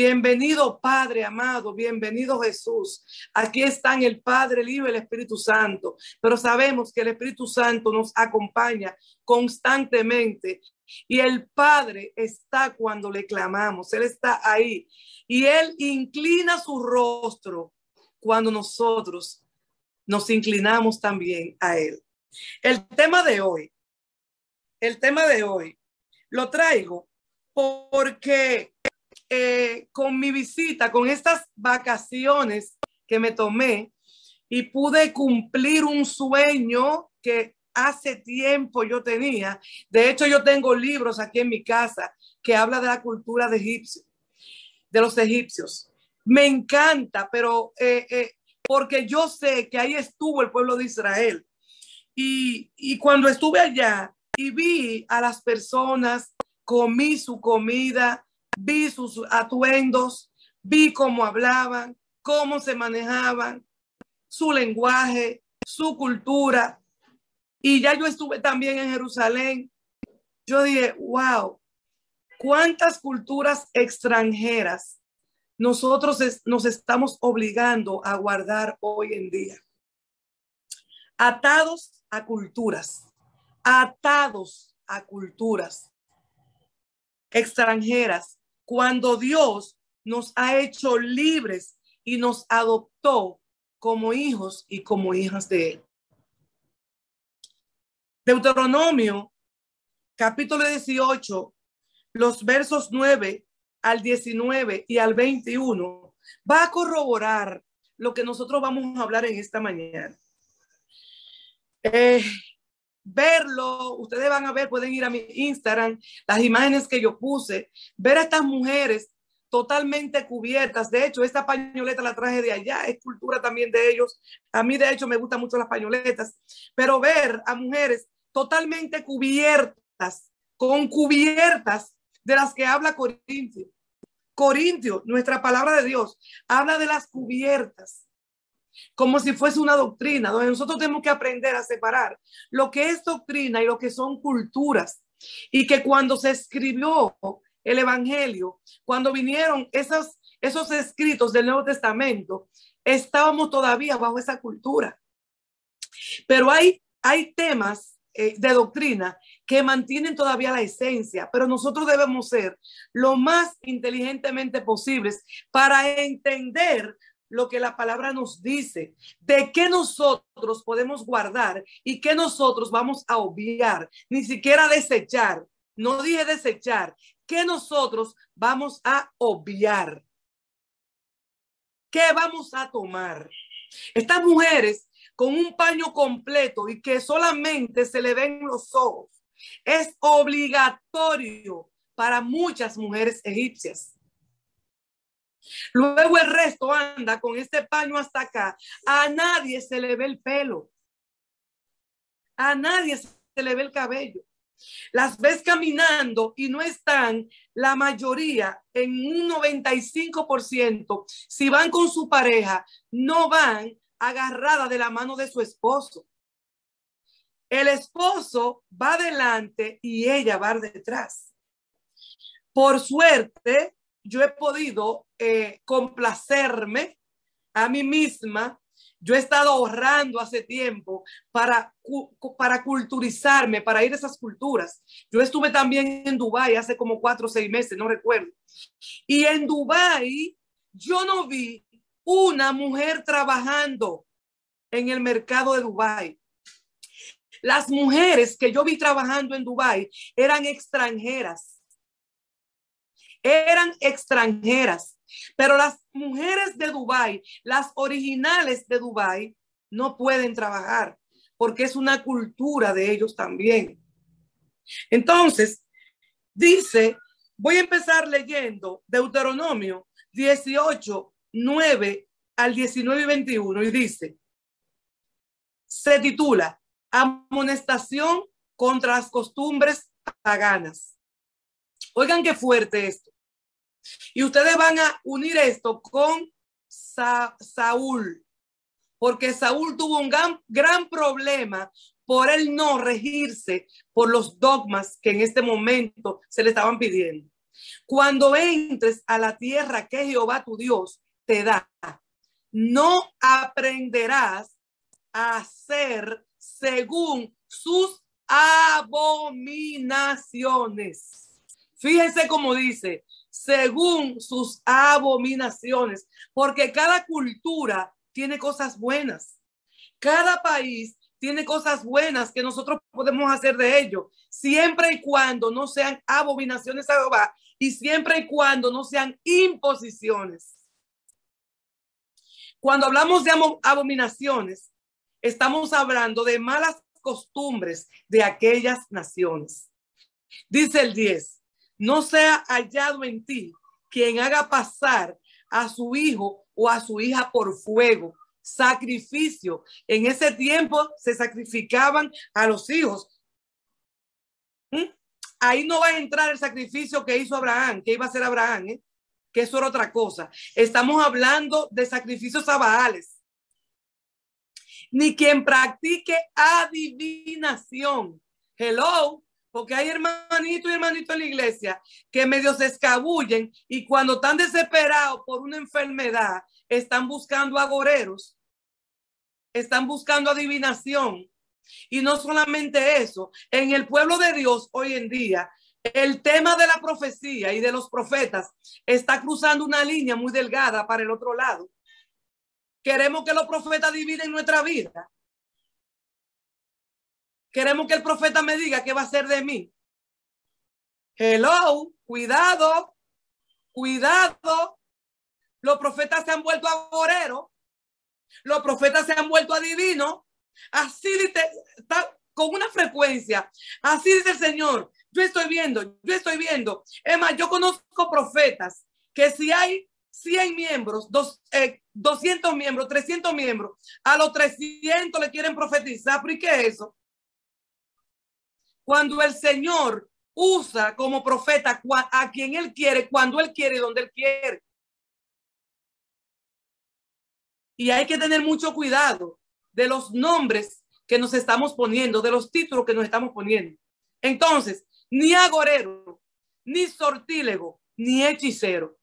Bienvenido Padre amado, bienvenido Jesús. Aquí están el Padre, el Hijo y el Espíritu Santo, pero sabemos que el Espíritu Santo nos acompaña constantemente y el Padre está cuando le clamamos, Él está ahí y Él inclina su rostro cuando nosotros nos inclinamos también a Él. El tema de hoy, el tema de hoy, lo traigo porque eh, con mi visita, con estas vacaciones que me tomé y pude cumplir un sueño que hace tiempo yo tenía. De hecho, yo tengo libros aquí en mi casa que habla de la cultura de egipcio, de los egipcios. Me encanta, pero eh, eh, porque yo sé que ahí estuvo el pueblo de Israel. Y, y cuando estuve allá y vi a las personas, comí su comida, vi sus atuendos, vi cómo hablaban, cómo se manejaban, su lenguaje, su cultura. Y ya yo estuve también en Jerusalén. Yo dije, wow, cuántas culturas extranjeras nosotros nos estamos obligando a guardar hoy en día. Atados a culturas, atados a culturas extranjeras cuando Dios nos ha hecho libres y nos adoptó como hijos y como hijas de Él. Deuteronomio, capítulo 18, los versos 9 al 19 y al 21, va a corroborar lo que nosotros vamos a hablar en esta mañana. Eh, verlo, ustedes van a ver, pueden ir a mi Instagram, las imágenes que yo puse, ver a estas mujeres totalmente cubiertas. De hecho, esta pañoleta la traje de allá, es cultura también de ellos. A mí, de hecho, me gustan mucho las pañoletas, pero ver a mujeres totalmente cubiertas, con cubiertas de las que habla Corintio. Corintio, nuestra palabra de Dios, habla de las cubiertas como si fuese una doctrina, donde nosotros tenemos que aprender a separar lo que es doctrina y lo que son culturas. Y que cuando se escribió el Evangelio, cuando vinieron esos, esos escritos del Nuevo Testamento, estábamos todavía bajo esa cultura. Pero hay, hay temas eh, de doctrina que mantienen todavía la esencia, pero nosotros debemos ser lo más inteligentemente posibles para entender lo que la palabra nos dice, de qué nosotros podemos guardar y qué nosotros vamos a obviar, ni siquiera desechar. No dije desechar, que nosotros vamos a obviar. ¿Qué vamos a tomar? Estas mujeres con un paño completo y que solamente se le ven los ojos, es obligatorio para muchas mujeres egipcias. Luego el resto anda con este paño hasta acá. A nadie se le ve el pelo. A nadie se le ve el cabello. Las ves caminando y no están la mayoría en un 95%. Si van con su pareja, no van agarrada de la mano de su esposo. El esposo va adelante y ella va detrás. Por suerte, yo he podido eh, complacerme a mí misma. Yo he estado ahorrando hace tiempo para, para culturizarme, para ir a esas culturas. Yo estuve también en Dubái hace como cuatro o seis meses, no recuerdo. Y en Dubái yo no vi una mujer trabajando en el mercado de Dubái. Las mujeres que yo vi trabajando en Dubái eran extranjeras eran extranjeras, pero las mujeres de Dubai, las originales de Dubai, no pueden trabajar porque es una cultura de ellos también. Entonces, dice, voy a empezar leyendo Deuteronomio 18, 9 al 19 y 21 y dice, se titula Amonestación contra las costumbres paganas. Oigan qué fuerte esto. Y ustedes van a unir esto con Saúl, porque Saúl tuvo un gran, gran problema por él no regirse por los dogmas que en este momento se le estaban pidiendo. Cuando entres a la tierra que Jehová tu Dios te da, no aprenderás a hacer según sus abominaciones. Fíjense cómo dice, según sus abominaciones, porque cada cultura tiene cosas buenas. Cada país tiene cosas buenas que nosotros podemos hacer de ello, siempre y cuando no sean abominaciones a Jehová y siempre y cuando no sean imposiciones. Cuando hablamos de abominaciones, estamos hablando de malas costumbres de aquellas naciones. Dice el 10, no sea hallado en ti quien haga pasar a su hijo o a su hija por fuego, sacrificio. En ese tiempo se sacrificaban a los hijos. ¿Mm? Ahí no va a entrar el sacrificio que hizo Abraham, que iba a hacer Abraham, ¿eh? que eso era otra cosa. Estamos hablando de sacrificios a Baales. Ni quien practique adivinación. Hello, porque hay hermanitos y hermanitos en la iglesia que medio se escabullen y cuando están desesperados por una enfermedad, están buscando agoreros están buscando adivinación. Y no solamente eso, en el pueblo de Dios hoy en día, el tema de la profecía y de los profetas está cruzando una línea muy delgada para el otro lado. Queremos que los profetas dividen nuestra vida. Queremos que el profeta me diga qué va a ser de mí. Hello, cuidado, cuidado. Los profetas se han vuelto agoreros. Los profetas se han vuelto adivinos. Así dice, con una frecuencia. Así dice el Señor. Yo estoy viendo, yo estoy viendo. Es más, yo conozco profetas que si hay 100 miembros, dos, 200 eh, miembros, 300 miembros, a los 300 le quieren profetizar. ¿Por qué es eso? Cuando el Señor usa como profeta a quien Él quiere, cuando Él quiere y donde Él quiere. Y hay que tener mucho cuidado de los nombres que nos estamos poniendo, de los títulos que nos estamos poniendo. Entonces, ni agorero, ni sortílego, ni hechicero,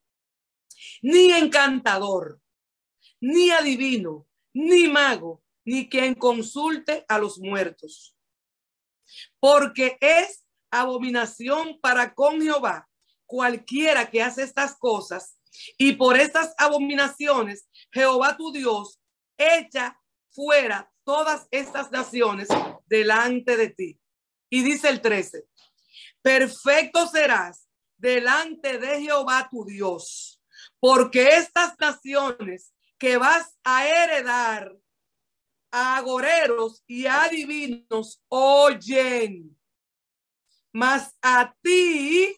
ni encantador, ni adivino, ni mago, ni quien consulte a los muertos. Porque es abominación para con Jehová cualquiera que hace estas cosas y por estas abominaciones, Jehová tu Dios echa fuera todas estas naciones delante de ti. Y dice el 13, perfecto serás delante de Jehová tu Dios, porque estas naciones que vas a heredar agoreros y a divinos oyen, mas a ti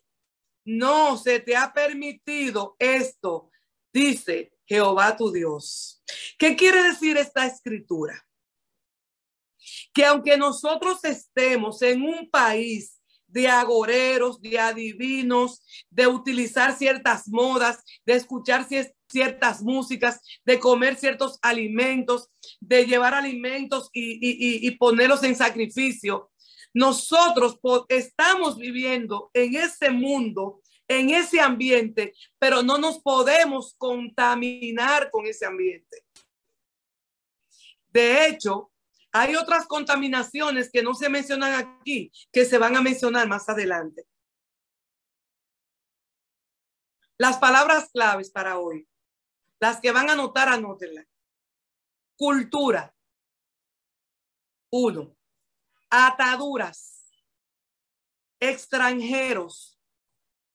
no se te ha permitido esto, dice Jehová tu Dios. ¿Qué quiere decir esta escritura? Que aunque nosotros estemos en un país de agoreros, de adivinos, de utilizar ciertas modas, de escuchar ciertas músicas, de comer ciertos alimentos, de llevar alimentos y, y ponerlos en sacrificio, nosotros estamos viviendo en ese mundo, en ese ambiente, pero no nos podemos contaminar con ese ambiente. De hecho, hay otras contaminaciones que no se mencionan aquí, que se van a mencionar más adelante. Las palabras claves para hoy, las que van a anotar, anótenla. Cultura. Uno ataduras, extranjeros,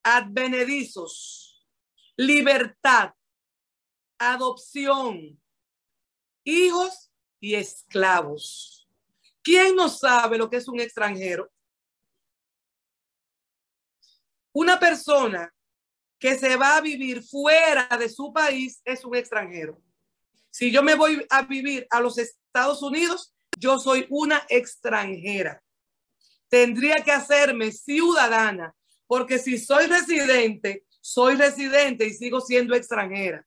advenedizos, libertad, adopción, hijos y esclavos. ¿Quién no sabe lo que es un extranjero? Una persona que se va a vivir fuera de su país es un extranjero. Si yo me voy a vivir a los Estados Unidos, yo soy una extranjera. Tendría que hacerme ciudadana, porque si soy residente, soy residente y sigo siendo extranjera.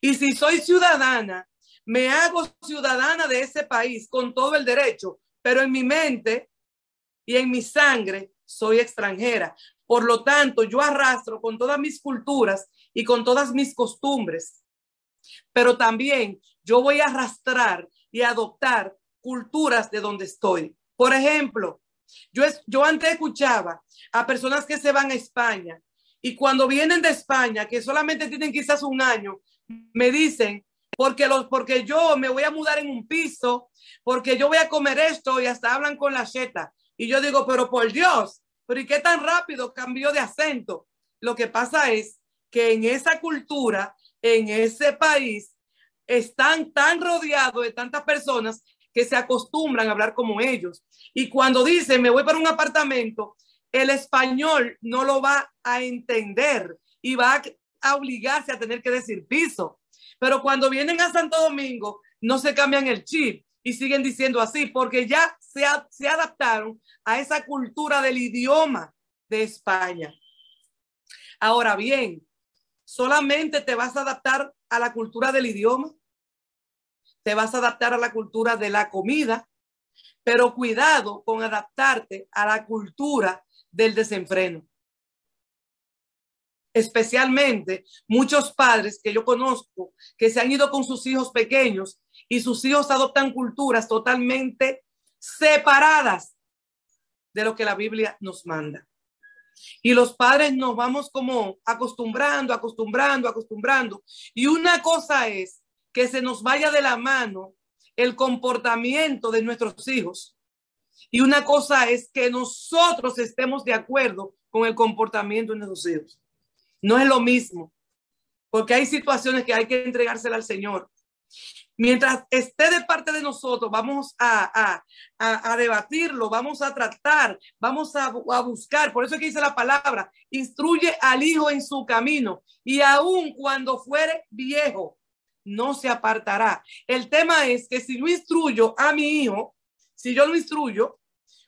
Y si soy ciudadana, me hago ciudadana de ese país con todo el derecho, pero en mi mente y en mi sangre soy extranjera, Por lo tanto, yo arrastro con todas mis culturas y con todas mis costumbres, pero también yo voy a arrastrar y adoptar culturas de donde estoy. Por ejemplo, yo, yo antes escuchaba a personas que se van a España y cuando vienen de España, que solamente tienen quizás un año, me dicen, porque, los, porque yo me voy a mudar en un piso, porque yo voy a comer esto y hasta hablan con la cheta. Y yo digo, pero por Dios, pero ¿y qué tan rápido cambió de acento? Lo que pasa es que en esa cultura, en ese país, están tan rodeados de tantas personas que se acostumbran a hablar como ellos. Y cuando dicen, me voy para un apartamento, el español no lo va a entender y va a obligarse a tener que decir piso. Pero cuando vienen a Santo Domingo, no se cambian el chip y siguen diciendo así, porque ya se, se adaptaron a esa cultura del idioma de España. Ahora bien, solamente te vas a adaptar a la cultura del idioma, te vas a adaptar a la cultura de la comida, pero cuidado con adaptarte a la cultura del desenfreno. Especialmente muchos padres que yo conozco que se han ido con sus hijos pequeños y sus hijos adoptan culturas totalmente separadas de lo que la Biblia nos manda. Y los padres nos vamos como acostumbrando, acostumbrando, acostumbrando. Y una cosa es que se nos vaya de la mano el comportamiento de nuestros hijos. Y una cosa es que nosotros estemos de acuerdo con el comportamiento de nuestros hijos. No es lo mismo, porque hay situaciones que hay que entregársela al Señor. Mientras esté de parte de nosotros, vamos a, a, a, debatirlo, vamos a tratar, vamos a, buscar. Por eso es que dice la palabra, instruye al hijo en su camino y aun cuando fuere viejo, no se apartará. El tema es que si yo instruyo a mi hijo, si yo lo instruyo,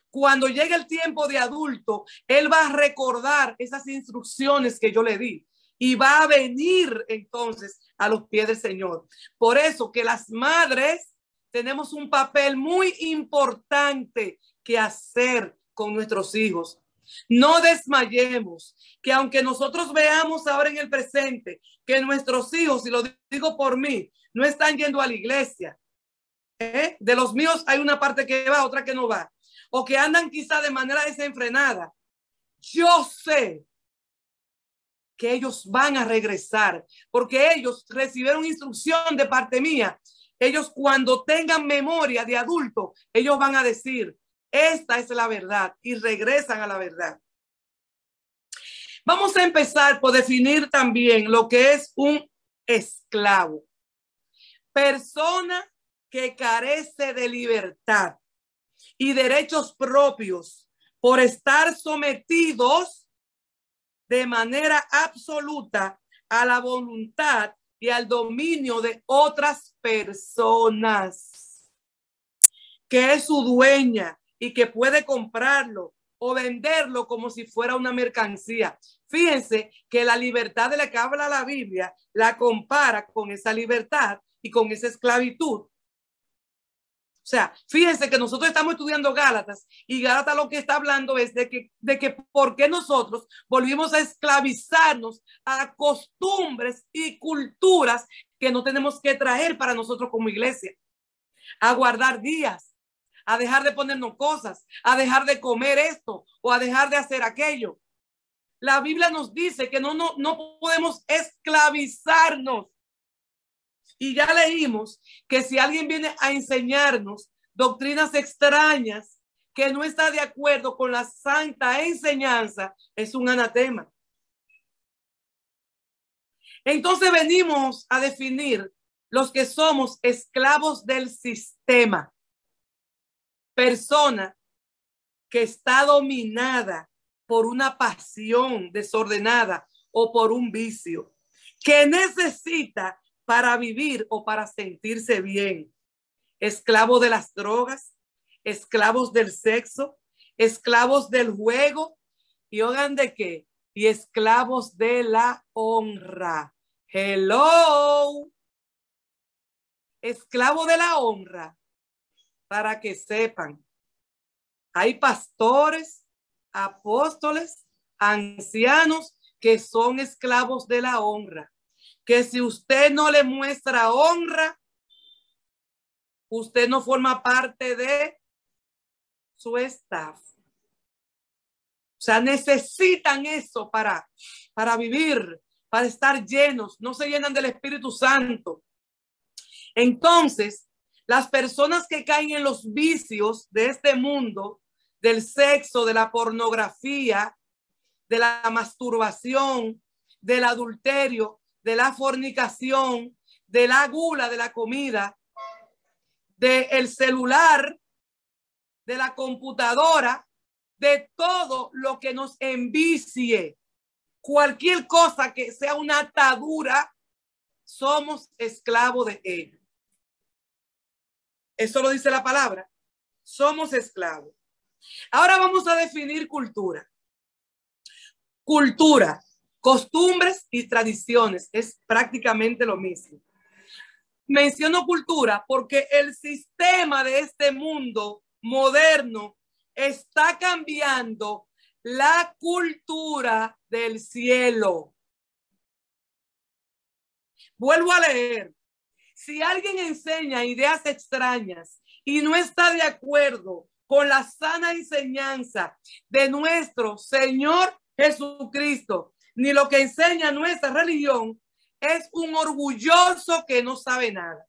cuando llegue el tiempo de adulto, él va a recordar esas instrucciones que yo le di y va a venir entonces a los pies del Señor. Por eso que las madres tenemos un papel muy importante que hacer con nuestros hijos. No desmayemos, que aunque nosotros veamos ahora en el presente que nuestros hijos, y lo digo por mí, no están yendo a la iglesia. ¿eh? De los míos hay una parte que va, otra que no va. O que andan quizá de manera desenfrenada. Yo sé que ellos van a regresar, porque ellos recibieron instrucción de parte mía. Ellos cuando tengan memoria de adulto, ellos van a decir, esta es la verdad y regresan a la verdad. Vamos a empezar por definir también lo que es un esclavo. Persona que carece de libertad y derechos propios por estar sometidos de manera absoluta a la voluntad y al dominio de otras personas, que es su dueña y que puede comprarlo o venderlo como si fuera una mercancía. Fíjense que la libertad de la que habla la Biblia la compara con esa libertad y con esa esclavitud o sea, fíjense que nosotros estamos estudiando Gálatas y Gálatas lo que está hablando es de que, de que por qué nosotros volvimos a esclavizarnos a costumbres y culturas que no tenemos que traer para nosotros como iglesia, a guardar días, a dejar de ponernos cosas, a dejar de comer esto o a dejar de hacer aquello. La Biblia nos dice que no, no, no podemos esclavizarnos y ya leímos que si alguien viene a enseñarnos doctrinas extrañas que no está de acuerdo con la santa enseñanza, es un anatema. Entonces venimos a definir los que somos esclavos del sistema. Persona que está dominada por una pasión desordenada o por un vicio, que necesita para vivir o para sentirse bien. Esclavos de las drogas, esclavos del sexo, esclavos del juego y oigan de qué? Y esclavos de la honra. Hello. Esclavo de la honra. Para que sepan, hay pastores, apóstoles, ancianos que son esclavos de la honra, que si usted no le muestra honra, usted no forma parte de su staff. O sea, necesitan eso para, para vivir, para estar llenos, no se llenan del Espíritu Santo. Entonces, las personas que caen en los vicios de este mundo, del sexo, de la pornografía, de la masturbación, del adulterio, de la fornicación, de la gula de la comida, del celular, de la computadora, de todo lo que nos envicie. Cualquier cosa que sea una atadura, somos esclavos de ello. Eso lo dice la palabra. Somos esclavos. Ahora vamos a definir cultura. Cultura, costumbres y tradiciones es prácticamente lo mismo. Menciono cultura porque el sistema de este mundo moderno está cambiando la cultura del cielo. Vuelvo a leer. Si alguien enseña ideas extrañas y no está de acuerdo con la sana enseñanza de nuestro Señor Jesucristo, ni lo que enseña nuestra religión, es un orgulloso que no sabe nada.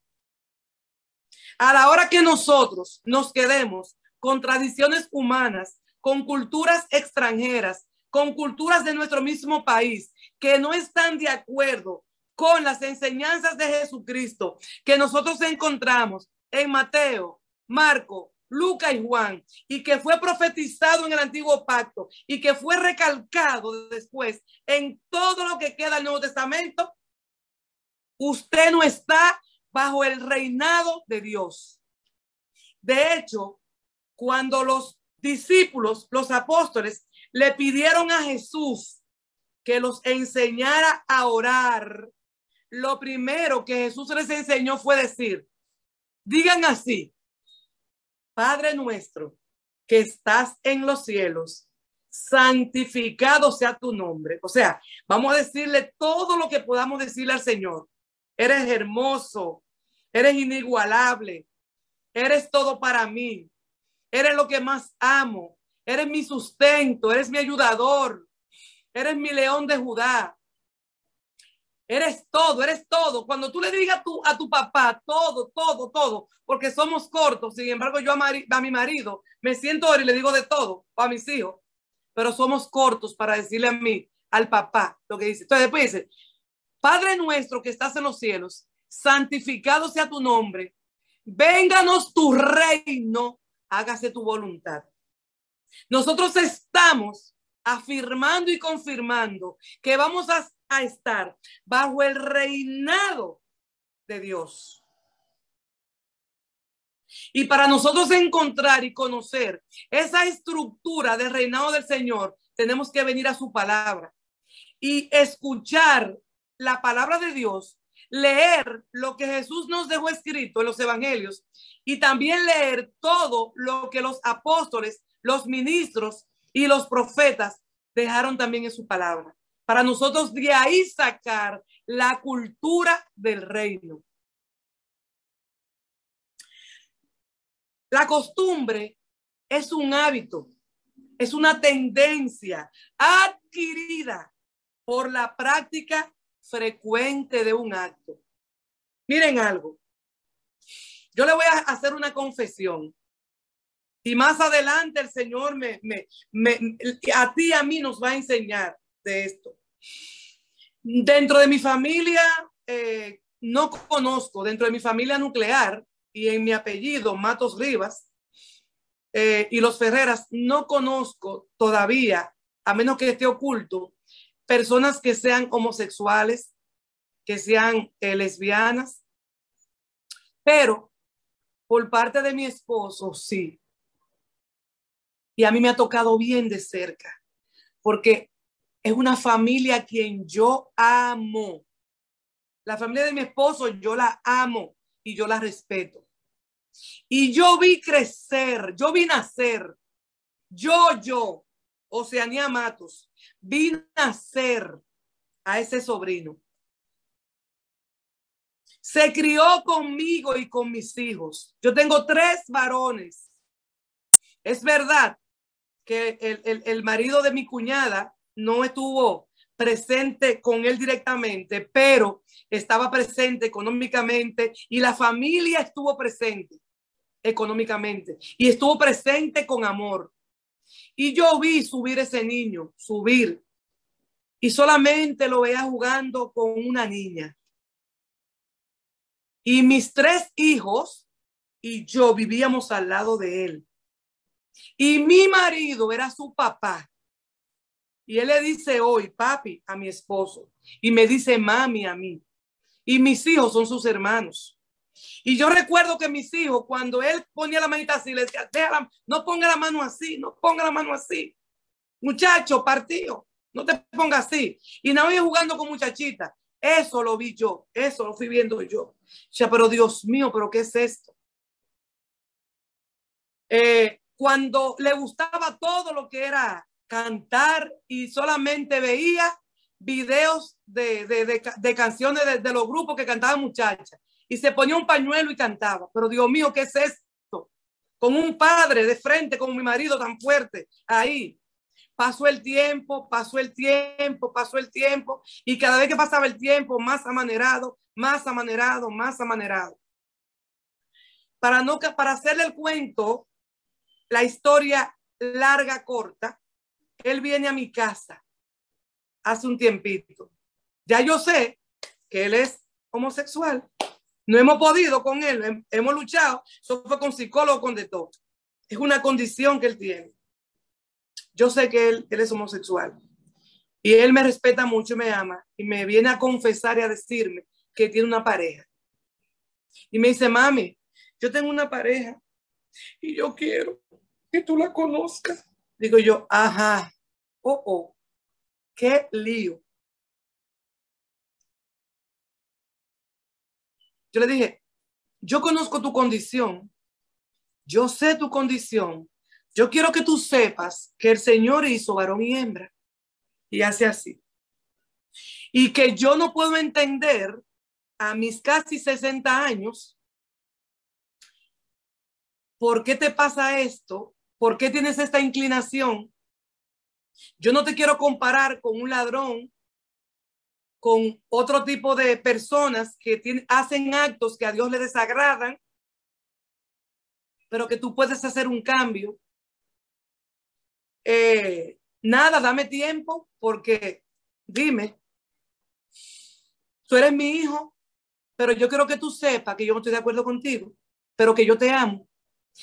A la hora que nosotros nos quedemos con tradiciones humanas, con culturas extranjeras, con culturas de nuestro mismo país, que no están de acuerdo con las enseñanzas de Jesucristo que nosotros encontramos en Mateo, Marco, Lucas y Juan, y que fue profetizado en el antiguo pacto y que fue recalcado después en todo lo que queda del Nuevo Testamento, usted no está bajo el reinado de Dios. De hecho, cuando los discípulos, los apóstoles, le pidieron a Jesús que los enseñara a orar, lo primero que Jesús les enseñó fue decir, digan así, Padre nuestro que estás en los cielos, santificado sea tu nombre. O sea, vamos a decirle todo lo que podamos decirle al Señor. Eres hermoso, eres inigualable, eres todo para mí, eres lo que más amo, eres mi sustento, eres mi ayudador, eres mi león de Judá, Eres todo, eres todo. Cuando tú le digas a tu, a tu papá todo, todo, todo, porque somos cortos, sin embargo yo a, mi marido me siento ahora y le digo de todo, a mis hijos, pero somos cortos para decirle a mí, al papá, lo que dice. Entonces después dice, Padre nuestro que estás en los cielos, santificado sea tu nombre, vénganos tu reino, hágase tu voluntad. Nosotros estamos afirmando y confirmando que vamos a a estar bajo el reinado de Dios. Y para nosotros encontrar y conocer esa estructura del reinado del Señor, tenemos que venir a su palabra y escuchar la palabra de Dios, leer lo que Jesús nos dejó escrito en los evangelios y también leer todo lo que los apóstoles, los ministros y los profetas dejaron también en su palabra para nosotros de ahí sacar la cultura del reino. La costumbre es un hábito, es una tendencia adquirida por la práctica frecuente de un acto. Miren algo. Yo le voy a hacer una confesión. Y más adelante el Señor me, me, me, a ti a mí nos va a enseñar de esto. Dentro de mi familia, eh, no conozco, dentro de mi familia nuclear y en mi apellido, Matos Rivas, eh, y los Ferreras, no conozco todavía, a menos que esté oculto, personas que sean homosexuales, que sean eh, lesbianas, pero por parte de mi esposo, sí. Y a mí me ha tocado bien de cerca, porque es una familia a quien yo amo. La familia de mi esposo, yo la amo y yo la respeto. Y yo vi crecer, yo vi nacer, yo, yo, Oceanía Matos, vi nacer a ese sobrino. Se crió conmigo y con mis hijos. Yo tengo tres varones. Es verdad que el, el marido de mi cuñada no estuvo presente con él directamente, pero estaba presente económicamente y la familia estuvo presente económicamente y estuvo presente con amor. Y yo vi subir ese niño, subir, y solamente lo veía jugando con una niña. Y mis tres hijos y yo vivíamos al lado de él. Y mi marido era su papá. Y él le dice hoy, papi, a mi esposo. Y me dice, mami, a mí. Y mis hijos son sus hermanos. Y yo recuerdo que mis hijos, cuando él ponía la manita así, le decía, no ponga la mano así, no ponga la mano así. Muchacho, partido, no te ponga así. Y no voy jugando con muchachitas. Eso lo vi yo, eso lo fui viendo yo. Ya, pero Dios mío, pero ¿qué es esto? Eh, cuando le gustaba todo lo que era cantar y solamente veía videos de, de, de, canciones de, los grupos que cantaban muchachas y se ponía un pañuelo y cantaba. Pero Dios mío, ¿qué es esto? Con un padre de frente, como mi marido tan fuerte, ahí. Pasó el tiempo, pasó el tiempo, pasó el tiempo, y cada vez que pasaba el tiempo, más amanerado, más amanerado, más amanerado. Para no para hacerle el cuento, la historia larga, corta, él viene a mi casa hace un tiempito. Ya yo sé que él es homosexual. No hemos podido con él, hemos luchado. Eso fue con psicólogo, con de todo. Es una condición que él tiene. Yo sé que él, es homosexual. Y él me respeta mucho me ama. Y me viene a confesar y a decirme que tiene una pareja. Y me dice, mami, yo tengo una pareja y yo quiero que tú la conozcas. Digo yo, ajá, oh, oh, qué lío. Yo le dije, yo conozco tu condición, yo sé tu condición, yo quiero que tú sepas que el Señor hizo varón y hembra y hace así. Y que yo no puedo entender a mis casi 60 años por qué te pasa esto ¿Por qué tienes esta inclinación? Yo no te quiero comparar con un ladrón, con otro tipo de personas que hacen actos que a Dios le desagradan, pero que tú puedes hacer un cambio. Eh, nada, dame tiempo porque dime, tú eres mi hijo, pero yo quiero que tú sepas que yo no estoy de acuerdo contigo, pero que yo te amo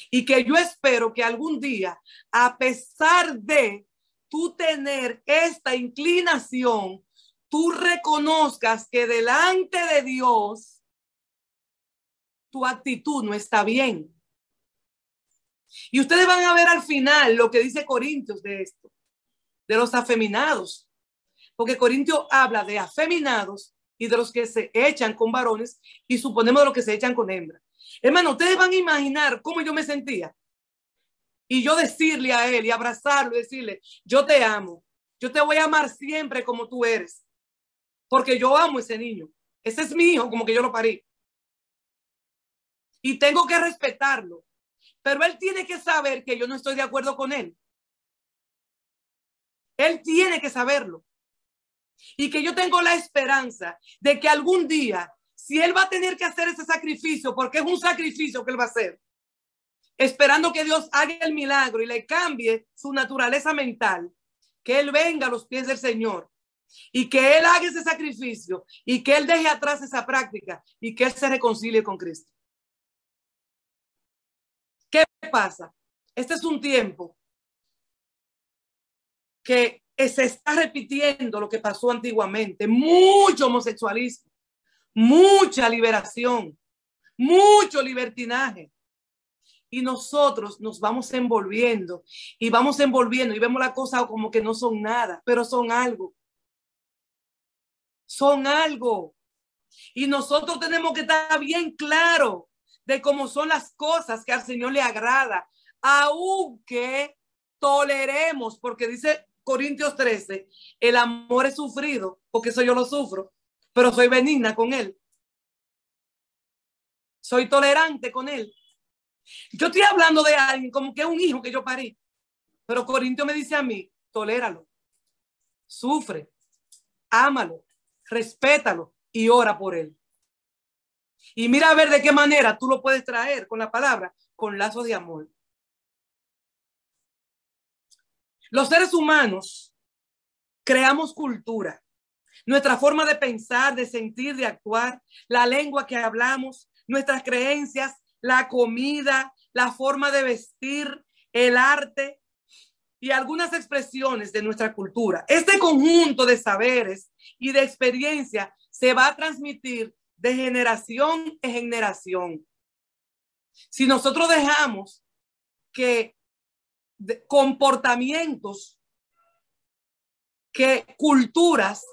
y que yo espero que algún día, a pesar de tú tener esta inclinación, tú reconozcas que delante de Dios tu actitud no está bien. Y ustedes van a ver al final lo que dice Corintios de esto, de los afeminados, porque Corintios habla de afeminados y de los que se echan con varones y suponemos de los que se echan con hembras. Hermano, ustedes van a imaginar cómo yo me sentía. Y yo decirle a él y abrazarlo decirle, yo te amo. Yo te voy a amar siempre como tú eres. Porque yo amo ese niño. Ese es mi hijo, como que yo lo parí. Y tengo que respetarlo. Pero él tiene que saber que yo no estoy de acuerdo con él. Él tiene que saberlo. Y que yo tengo la esperanza de que algún día si él va a tener que hacer ese sacrificio, porque es un sacrificio que él va a hacer, esperando que Dios haga el milagro y le cambie su naturaleza mental, que él venga a los pies del Señor y que él haga ese sacrificio y que él deje atrás esa práctica y que él se reconcilie con Cristo. ¿Qué pasa? Este es un tiempo que se está repitiendo lo que pasó antiguamente, mucho homosexualismo mucha liberación, mucho libertinaje. Y nosotros nos vamos envolviendo y vamos envolviendo y vemos la cosa como que no son nada, pero son algo. Son algo. Y nosotros tenemos que estar bien claro de cómo son las cosas que al Señor le agrada, aunque toleremos, porque dice Corintios 13, el amor es sufrido, porque eso yo lo sufro, pero soy benigna con él. Soy tolerante con él. Yo estoy hablando de alguien como que un hijo que yo parí, pero Corintio me dice a mí, toléralo, sufre, ámalo, respétalo y ora por él. Y mira a ver de qué manera tú lo puedes traer con la palabra, con lazos de amor. Los seres humanos creamos cultura. Nuestra forma de pensar, de sentir, de actuar, la lengua que hablamos, nuestras creencias, la comida, la forma de vestir, el arte y algunas expresiones de nuestra cultura. Este conjunto de saberes y de experiencia se va a transmitir de generación en generación. Si nosotros dejamos que comportamientos, que culturas,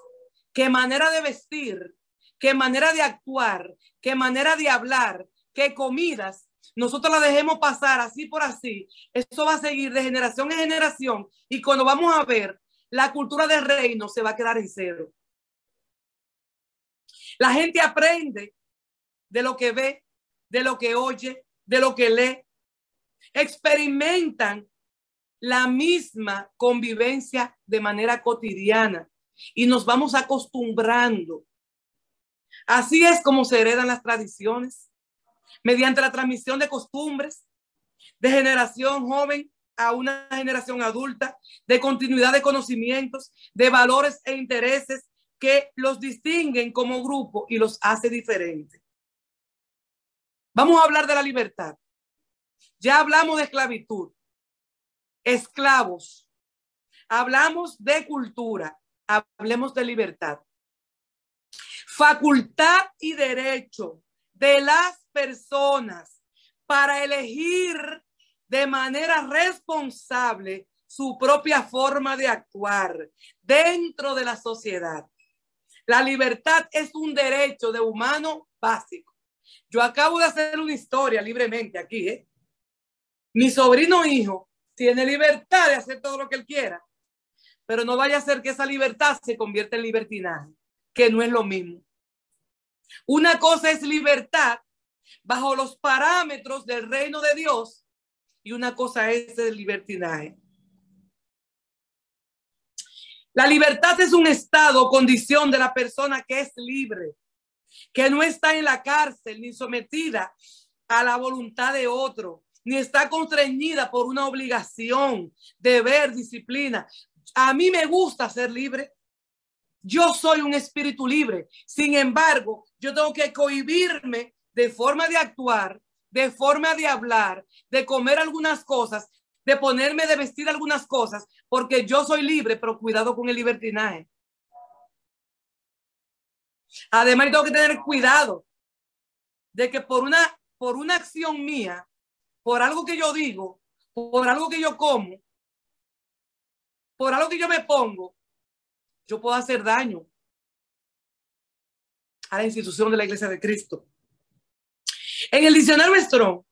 que manera de vestir, que manera de actuar, que manera de hablar, que comidas, nosotros la dejemos pasar así por así, eso va a seguir de generación en generación y cuando vamos a ver, la cultura del reino se va a quedar en cero. La gente aprende de lo que ve, de lo que oye, de lo que lee. Experimentan la misma convivencia de manera cotidiana y nos vamos acostumbrando. Así es como se heredan las tradiciones, mediante la transmisión de costumbres de generación joven a una generación adulta, de continuidad de conocimientos, de valores e intereses que los distinguen como grupo y los hace diferentes. Vamos a hablar de la libertad. Ya hablamos de esclavitud, esclavos. Hablamos de cultura, hablemos de libertad. Facultad y derecho de las personas para elegir de manera responsable su propia forma de actuar dentro de la sociedad. La libertad es un derecho de humano básico. Yo acabo de hacer una historia libremente aquí. ¿eh? Mi sobrino hijo tiene libertad de hacer todo lo que él quiera, pero no vaya a ser que esa libertad se convierta en libertinaje, que no es lo mismo. Una cosa es libertad bajo los parámetros del reino de Dios y una cosa es el libertinaje. La libertad es un estado o condición de la persona que es libre, que no está en la cárcel ni sometida a la voluntad de otro, ni está constreñida por una obligación, deber, disciplina. A mí me gusta ser libre. Yo soy un espíritu libre. Sin embargo, yo tengo que cohibirme de forma de actuar, de forma de hablar, de comer algunas cosas, de ponerme de vestir algunas cosas, porque yo soy libre, pero cuidado con el libertinaje. Además, tengo que tener cuidado de que por una, por una acción mía, por algo que yo digo, por algo que yo como, por algo que yo me pongo, yo puedo hacer daño a la institución de la Iglesia de Cristo. En el diccionario Strong,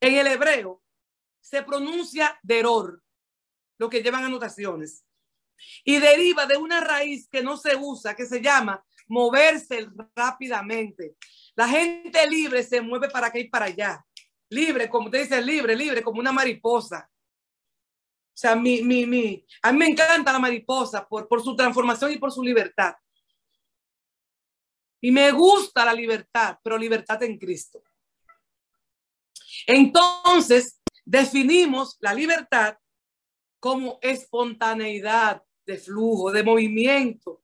en el hebreo, se pronuncia deror, lo que llevan anotaciones, y deriva de una raíz que no se usa, que se llama moverse rápidamente. La gente libre se mueve para acá y para allá. Libre, como te dice, libre, libre, como una mariposa. O sea, mi, mi, mi, a mí me encanta la mariposa por, por su transformación y por su libertad. Y me gusta la libertad, pero libertad en Cristo. Entonces, definimos la libertad como espontaneidad de flujo, de movimiento.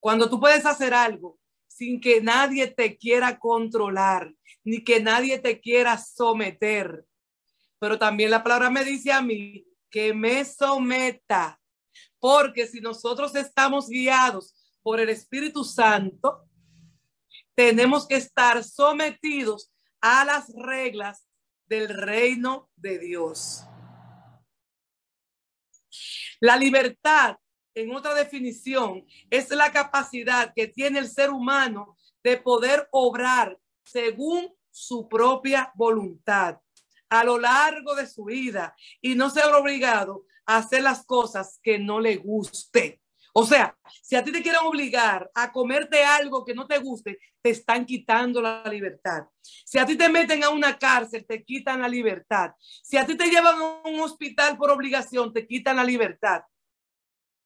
Cuando tú puedes hacer algo sin que nadie te quiera controlar, ni que nadie te quiera someter. Pero también la palabra me dice a mí que me someta, porque si nosotros estamos guiados por el Espíritu Santo, tenemos que estar sometidos a las reglas del reino de Dios. La libertad en otra definición, es la capacidad que tiene el ser humano de poder obrar según su propia voluntad, a lo largo de su vida y no sea obligado a hacer las cosas que no le guste. O sea, si a ti te quieren obligar a comerte algo que no te guste, te están quitando la libertad. Si a ti te meten a una cárcel, te quitan la libertad. Si a ti te llevan a un hospital por obligación, te quitan la libertad.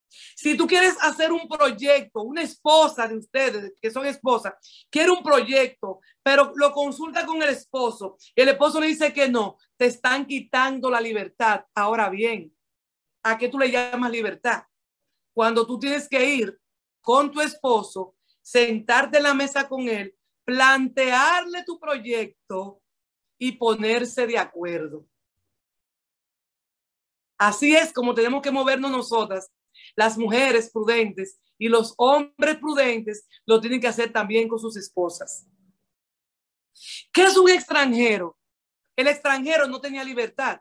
Si tú quieres hacer un proyecto, una esposa de ustedes que son esposas, quiere un proyecto, pero lo consulta con el esposo y el esposo le dice que no, te están quitando la libertad. Ahora bien, ¿a qué tú le llamas libertad? Cuando tú tienes que ir con tu esposo, sentarte en la mesa con él, plantearle tu proyecto y ponerse de acuerdo. Así es como tenemos que movernos nosotras las mujeres prudentes y los hombres prudentes lo tienen que hacer también con sus esposas. ¿Qué es un extranjero? El extranjero no tenía libertad.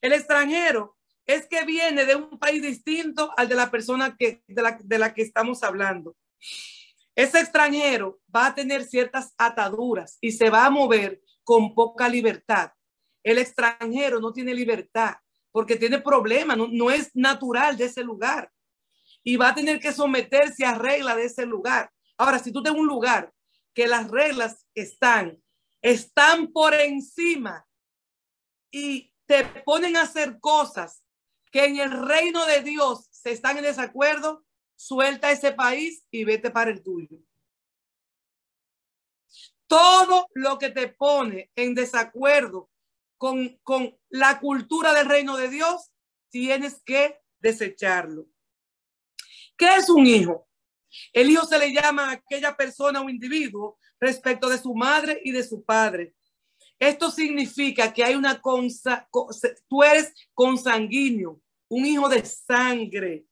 El extranjero es que viene de un país distinto al de la persona que, de, la, de la que estamos hablando. Ese extranjero va a tener ciertas ataduras y se va a mover con poca libertad. El extranjero no tiene libertad porque tiene problemas, no, es natural de ese lugar. Y va a tener que someterse a reglas de ese lugar. Ahora, si tú tienes un lugar que las reglas están, están por encima y te ponen a hacer cosas que en el reino de Dios se están en desacuerdo, suelta ese país y vete para el tuyo. Todo lo que te pone en desacuerdo con, la cultura del reino de Dios, tienes que desecharlo. ¿Qué es un hijo? El hijo se le llama a aquella persona o individuo respecto de su madre y de su padre. Esto significa que hay una consa, tú eres consanguíneo, un hijo de sangre.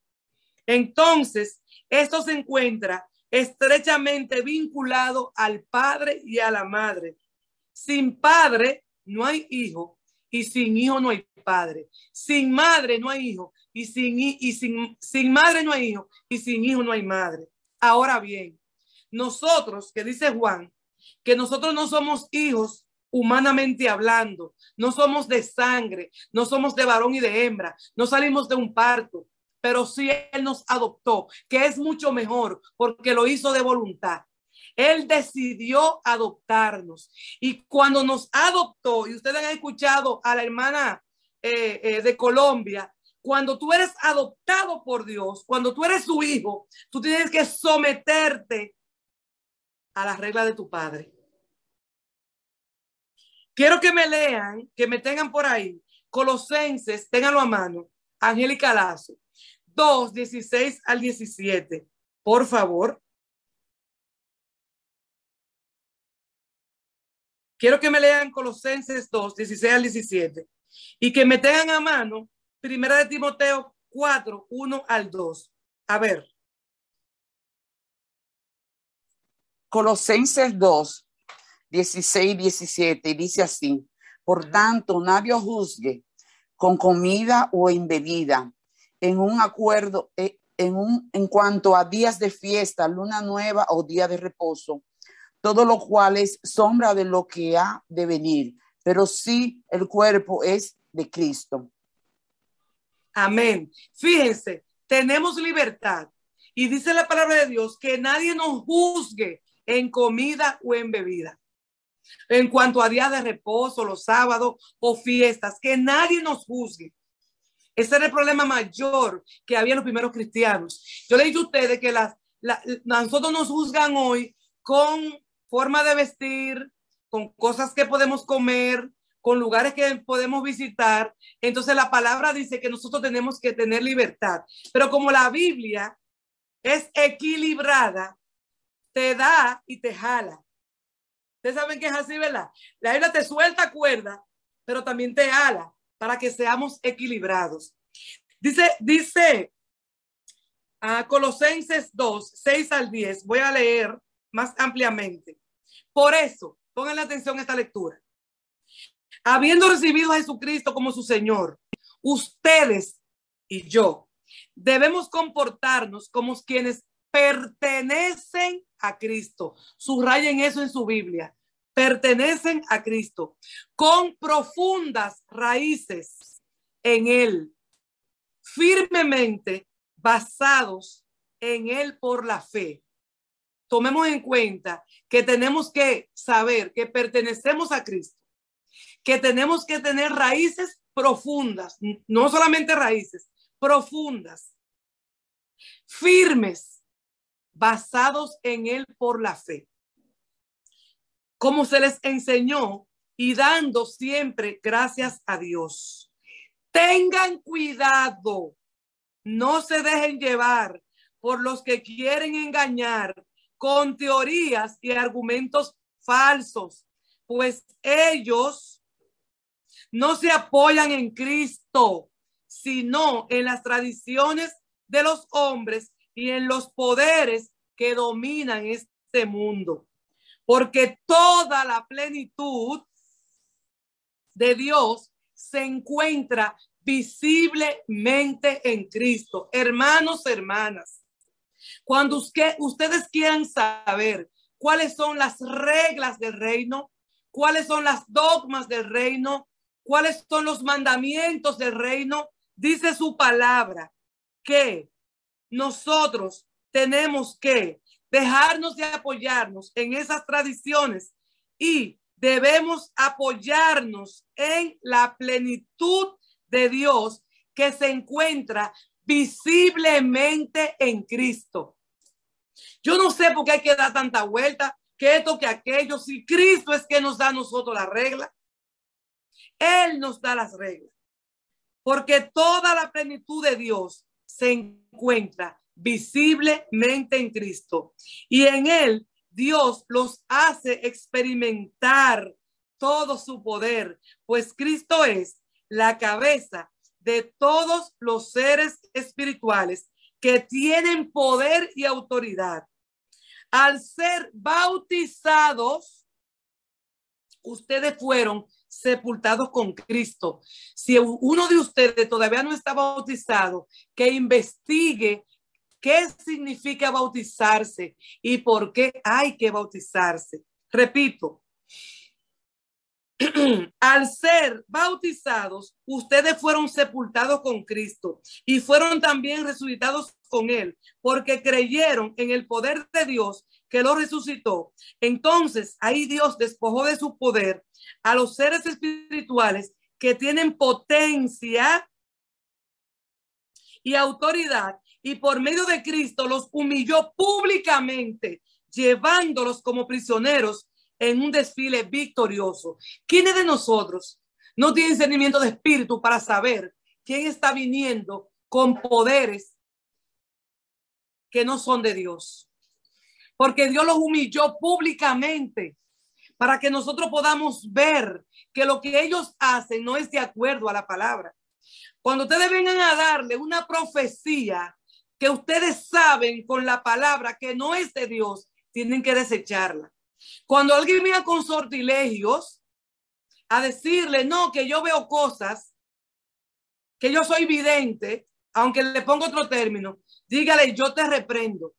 Entonces, esto se encuentra estrechamente vinculado al padre y a la madre. Sin padre no hay hijo y sin hijo no hay padre. Sin madre no hay hijo y sin, y sin, sin madre no hay hijo y sin hijo no hay madre. Ahora bien, nosotros, que dice Juan, que nosotros no somos hijos humanamente hablando, no somos de sangre, no somos de varón y de hembra, no salimos de un parto, pero sí Él nos adoptó, que es mucho mejor porque lo hizo de voluntad. Él decidió adoptarnos. Y cuando nos adoptó, y ustedes han escuchado a la hermana eh, eh, de Colombia, cuando tú eres adoptado por Dios, cuando tú eres su hijo, tú tienes que someterte a las reglas de tu padre. Quiero que me lean, que me tengan por ahí. Colosenses, ténganlo a mano. Angélica Lazo, 2, 16 al 17. Por favor. Quiero que me lean Colosenses 2, 16 al 17 y que me tengan a mano Primera de Timoteo 4, 1 al 2. A ver. Colosenses 2, 16 y 17 y dice así, por tanto, nadie juzgue con comida o en bebida, en un acuerdo, eh, en, un, en cuanto a días de fiesta, luna nueva o día de reposo, todo lo cual es sombra de lo que ha de venir, pero sí el cuerpo es de Cristo. Amén. Fíjense, tenemos libertad. Y dice la palabra de Dios que nadie nos juzgue en comida o en bebida. En cuanto a días de reposo, los sábados o fiestas, que nadie nos juzgue. Ese era el problema mayor que había en los primeros cristianos. Yo le dicho a ustedes que las, nosotros nos juzgan hoy con forma de vestir, con cosas que podemos comer, con lugares que podemos visitar. Entonces la palabra dice que nosotros tenemos que tener libertad. Pero como la Biblia es equilibrada, te da y te jala. Ustedes saben que es así, ¿verdad? La Biblia te suelta cuerda, pero también te jala para que seamos equilibrados. Dice, dice a Colosenses 2, 6 al 10. Voy a leer más ampliamente. Por eso, pongan atención a esta lectura. Habiendo recibido a Jesucristo como su Señor, ustedes y yo debemos comportarnos como quienes pertenecen a Cristo. Subrayen eso en su Biblia. pertenecen a Cristo, con profundas raíces en Él, firmemente basados en Él por la fe. Tomemos en cuenta que tenemos que saber que pertenecemos a Cristo, que tenemos que tener raíces profundas, no solamente raíces, profundas, firmes, basados en Él por la fe. Como se les enseñó y dando siempre gracias a Dios. Tengan cuidado, no se dejen llevar por los que quieren engañar con teorías y argumentos falsos, pues ellos no se apoyan en Cristo, sino en las tradiciones de los hombres y en los poderes que dominan este mundo. Porque toda la plenitud de Dios se encuentra visiblemente en Cristo. Hermanos, hermanas, cuando usted, ustedes quieran saber cuáles son las reglas del reino, cuáles son las dogmas del reino, cuáles son los mandamientos del reino, dice su palabra que nosotros tenemos que dejarnos de apoyarnos en esas tradiciones y debemos apoyarnos en la plenitud de Dios que se encuentra visiblemente en Cristo. Yo no sé por qué hay que dar tanta vuelta, que esto, que aquello, si Cristo es que nos da a nosotros la regla. Él nos da las reglas, porque toda la plenitud de Dios se encuentra visiblemente en Cristo y en Él Dios los hace experimentar todo su poder, pues Cristo es la cabeza de todos los seres espirituales que tienen poder y autoridad. Al ser bautizados, ustedes fueron sepultados con Cristo. Si uno de ustedes todavía no está bautizado, que investigue qué significa bautizarse y por qué hay que bautizarse. Repito, al ser bautizados, ustedes fueron sepultados con Cristo y fueron también resucitados con Él, porque creyeron en el poder de Dios que lo resucitó. Entonces, ahí Dios despojó de su poder a los seres espirituales que tienen potencia y autoridad y por medio de Cristo los humilló públicamente, llevándolos como prisioneros en un desfile victorioso. ¿Quiénes de nosotros no tienen discernimiento de espíritu para saber quién está viniendo con poderes que no son de Dios? Porque Dios los humilló públicamente para que nosotros podamos ver que lo que ellos hacen no es de acuerdo a la palabra. Cuando ustedes vengan a darle una profecía que ustedes saben con la palabra que no es de Dios, tienen que desecharla. Cuando alguien viene con sortilegios a decirle, no, que yo veo cosas, que yo soy vidente, aunque le pongo otro término, dígale, yo te reprendo.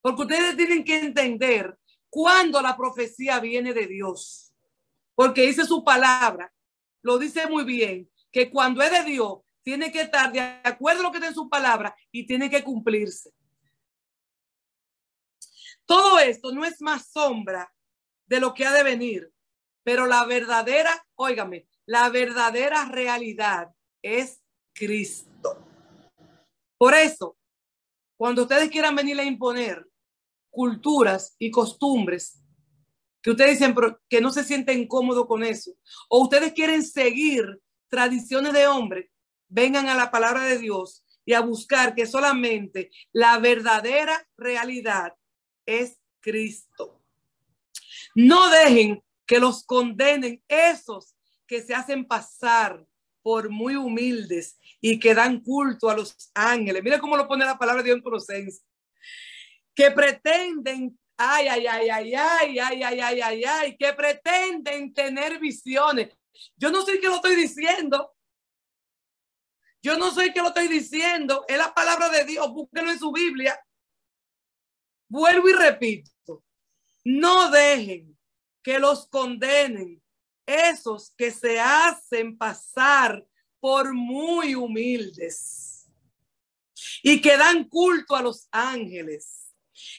Porque ustedes tienen que entender cuándo la profecía viene de Dios. Porque dice su palabra, lo dice muy bien, que cuando es de Dios, tiene que estar de acuerdo a lo que está su palabra y tiene que cumplirse. Todo esto no es más sombra de lo que ha de venir, pero la verdadera, óigame, la verdadera realidad es Cristo. Por eso, cuando ustedes quieran venir a imponer culturas y costumbres que ustedes dicen que no se sienten cómodos con eso, o ustedes quieren seguir tradiciones de hombres, vengan a la palabra de Dios y a buscar que solamente la verdadera realidad es Cristo. No dejen que los condenen esos que se hacen pasar por muy humildes y que dan culto a los ángeles. Mira cómo lo pone la palabra de Dios en Colosenses. Que pretenden, ay, ay, ay, ay, ay, ay, ay, ay, ay, ay, que pretenden tener visiones. Yo no sé qué lo estoy diciendo. Yo no soy que lo estoy diciendo. Es la palabra de Dios. Búsquelo en su Biblia. Vuelvo y repito, no dejen que los condenen esos que se hacen pasar por muy humildes y que dan culto a los ángeles,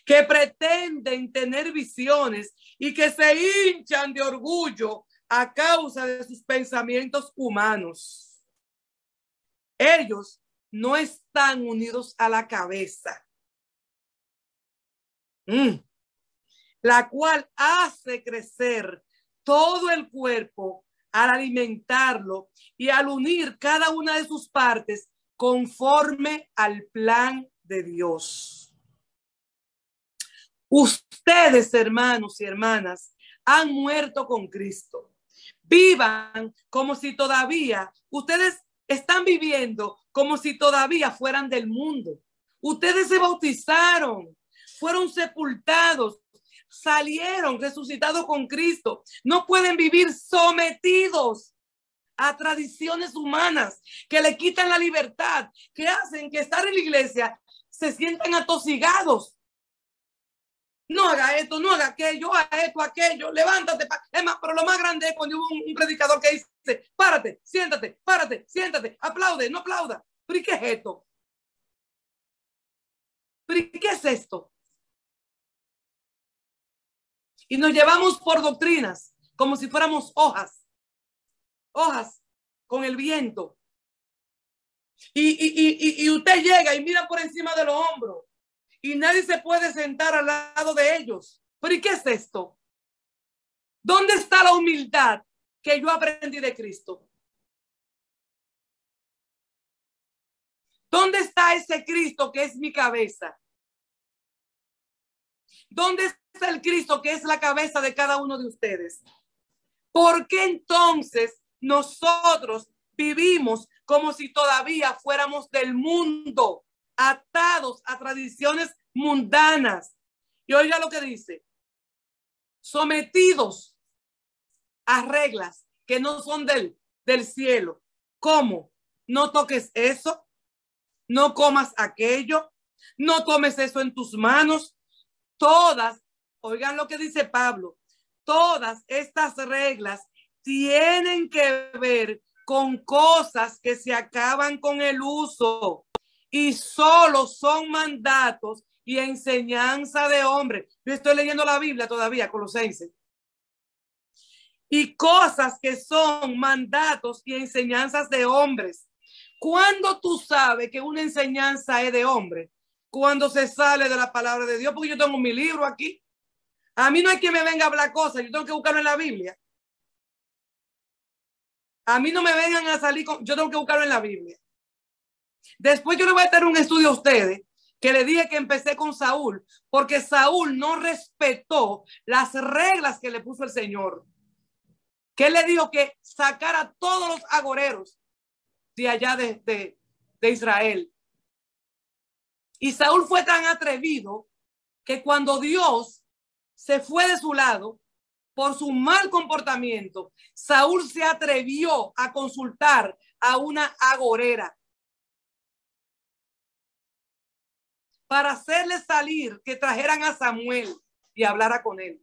que pretenden tener visiones y que se hinchan de orgullo a causa de sus pensamientos humanos. Ellos no están unidos a la cabeza. La cual hace crecer todo el cuerpo al alimentarlo y al unir cada una de sus partes conforme al plan de Dios. Ustedes, hermanos y hermanas, han muerto con Cristo. Vivan como si todavía, ustedes están viviendo como si todavía fueran del mundo. Ustedes se bautizaron, fueron sepultados, salieron resucitados con Cristo. No pueden vivir sometidos a tradiciones humanas que le quitan la libertad, que hacen que estar en la iglesia se sientan atosigados. No haga esto, no haga aquello, haga esto, aquello, levántate. Es más, pero lo más grande es cuando hubo un, predicador que dice, párate, siéntate, párate, siéntate, aplaude, no aplauda. ¿Pero qué es esto? ¿Pero qué es esto? Y nos llevamos por doctrinas como si fuéramos hojas, hojas con el viento. Y, y, y, usted llega y mira por encima de los hombros y nadie se puede sentar al lado de ellos. Pero ¿y qué es esto? ¿Dónde está la humildad que yo aprendí de Cristo? ¿Dónde está ese Cristo que es mi cabeza? ¿Dónde está el Cristo que es la cabeza de cada uno de ustedes? ¿Por qué entonces nosotros vivimos como si todavía fuéramos del mundo, atados a tradiciones mundanas? Y oiga lo que dice, sometidos a reglas que no son del, del cielo. ¿Cómo? No toques eso, no comas aquello, no tomes eso en tus manos, todas, oigan lo que dice Pablo, todas estas reglas tienen que ver con cosas que se acaban con el uso y solo son mandatos y enseñanza de hombre. Yo estoy leyendo la Biblia todavía, Colosenses. Y cosas que son mandatos y enseñanzas de hombres. ¿Cuándo tú sabes que una enseñanza es de hombre? Cuando se sale de la palabra de Dios, porque yo tengo mi libro aquí. A mí no hay quien me venga a hablar cosas, yo tengo que buscarlo en la Biblia. A mí no me vengan a salir con, yo tengo que buscarlo en la Biblia. Después yo le voy a dar un estudio a ustedes que le dije que empecé con Saúl, porque Saúl no respetó las reglas que le puso el Señor. Que le dijo que sacara todos los agoreros de allá de, de, de Israel. Y Saúl fue tan atrevido que cuando Dios se fue de su lado por su mal comportamiento, Saúl se atrevió a consultar a una agorera para hacerle salir que trajeran a Samuel y hablara con él.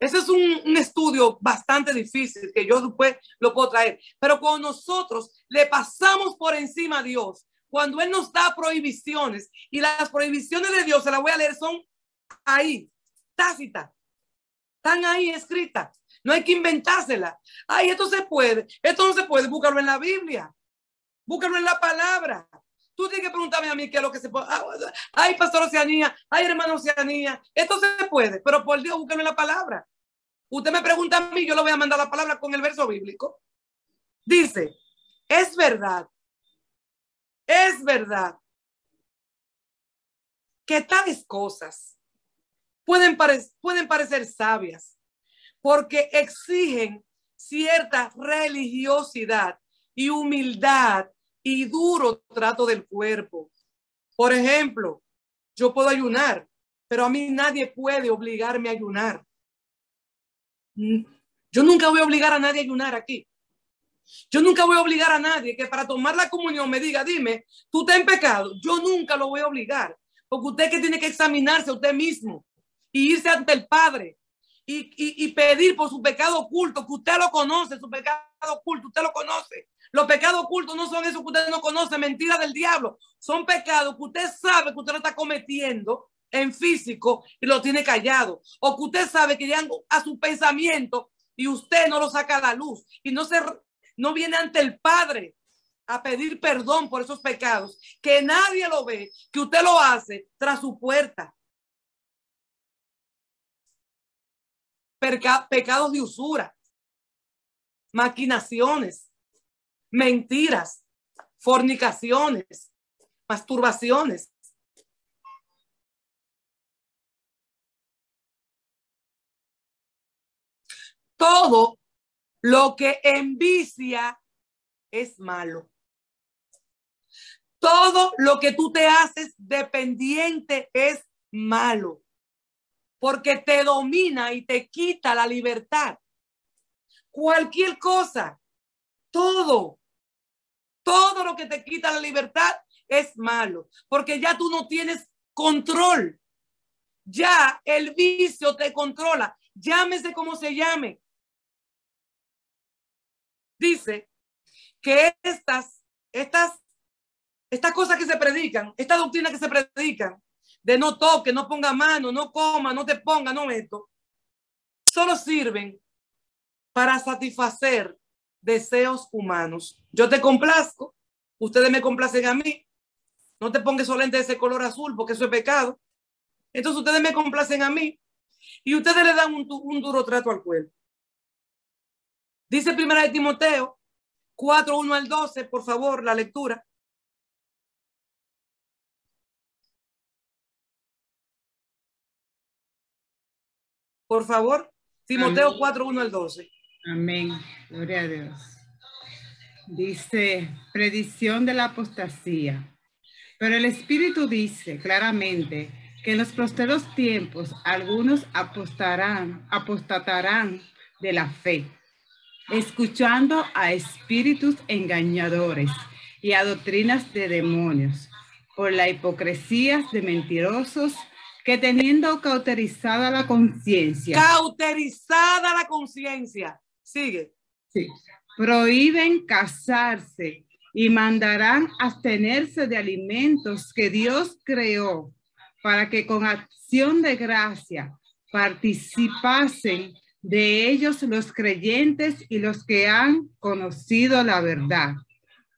Ese es un, estudio bastante difícil que yo después lo puedo traer. Pero cuando nosotros le pasamos por encima a Dios cuando Él nos da prohibiciones y las prohibiciones de Dios, se las voy a leer, son ahí, tácitas, están ahí escritas. No hay que inventársela. Ay, esto se puede, esto no se puede, búscalo en la Biblia, búscalo en la palabra. Tú tienes que preguntarme a mí qué es lo que se puede. Ah, ay, pastor Oceanía, ay, hermano Oceanía, esto se puede, pero por Dios, búscalo en la palabra. Usted me pregunta a mí, yo le voy a mandar la palabra con el verso bíblico. Dice, es verdad es verdad que tales cosas pueden, parecer sabias porque exigen cierta religiosidad y humildad y duro trato del cuerpo. Por ejemplo, yo puedo ayunar, pero a mí nadie puede obligarme a ayunar. Yo nunca voy a obligar a nadie a ayunar aquí. Yo nunca voy a obligar a nadie que para tomar la comunión me diga, dime, tú estás en pecado. Yo nunca lo voy a obligar, porque usted que tiene que examinarse a usted mismo y irse ante el Padre y, pedir por su pecado oculto, que usted lo conoce, su pecado oculto, usted lo conoce. Los pecados ocultos no son eso que usted no conoce, mentira del diablo. Son pecados que usted sabe que usted lo está cometiendo en físico y lo tiene callado. O que usted sabe que llegan a su pensamiento y usted no lo saca a la luz y no, se, no viene ante el Padre a pedir perdón por esos pecados, que nadie lo ve, que usted lo hace tras su puerta. pecados de usura, maquinaciones, mentiras, fornicaciones, masturbaciones. Todo lo que envicia es malo. Todo lo que tú te haces dependiente es malo porque te domina y te quita la libertad. Cualquier cosa, todo, todo lo que te quita la libertad es malo, porque ya tú no tienes control. Ya el vicio te controla, llámese como se llame. Dice que estas, estas, estas cosas que se predican, esta doctrina que se predican, de no toque, no ponga mano, no coma, no te ponga, no esto, solo sirven para satisfacer deseos humanos. Yo te complazco, ustedes me complacen a mí. No te pongas solamente ese color azul porque eso es pecado. Entonces ustedes me complacen a mí y ustedes le dan un, un duro trato al cuerpo. Dice primera de Timoteo 4, 1 al 12, por favor, la lectura. Por favor, Timoteo 4, 1 al 12. Amén. Gloria a Dios. Dice, predicción de la apostasía. Pero el Espíritu dice claramente que en los posteros tiempos algunos apostarán, apostatarán de la fe, escuchando a espíritus engañadores y a doctrinas de demonios, por la hipocresía de mentirosos que teniendo cauterizada la conciencia. Cauterizada la conciencia. Sigue. Sí. Prohíben casarse y mandarán abstenerse de alimentos que Dios creó para que con acción de gracia participasen de ellos los creyentes y los que han conocido la verdad.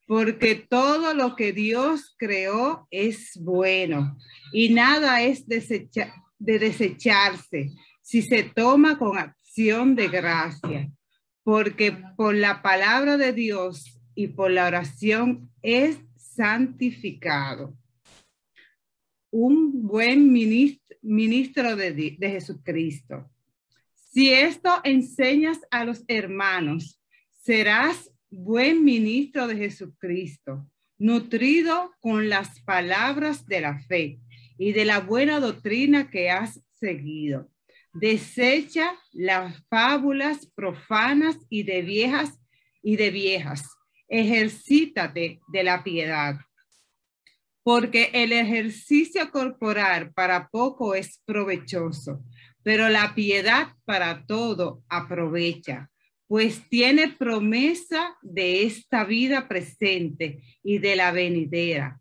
Porque todo lo que Dios creó es bueno y nada es de desecharse si se toma con acción de gracia, porque por la palabra de Dios y por la oración es santificado. Un buen ministro, de, de Jesucristo. Si esto enseñas a los hermanos, serás buen ministro de Jesucristo, nutrido con las palabras de la fe y de la buena doctrina que has seguido. Desecha las fábulas profanas y de viejas y de viejas. Ejercítate de la piedad. Porque el ejercicio corporal para poco es provechoso, pero la piedad para todo aprovecha, pues tiene promesa de esta vida presente y de la venidera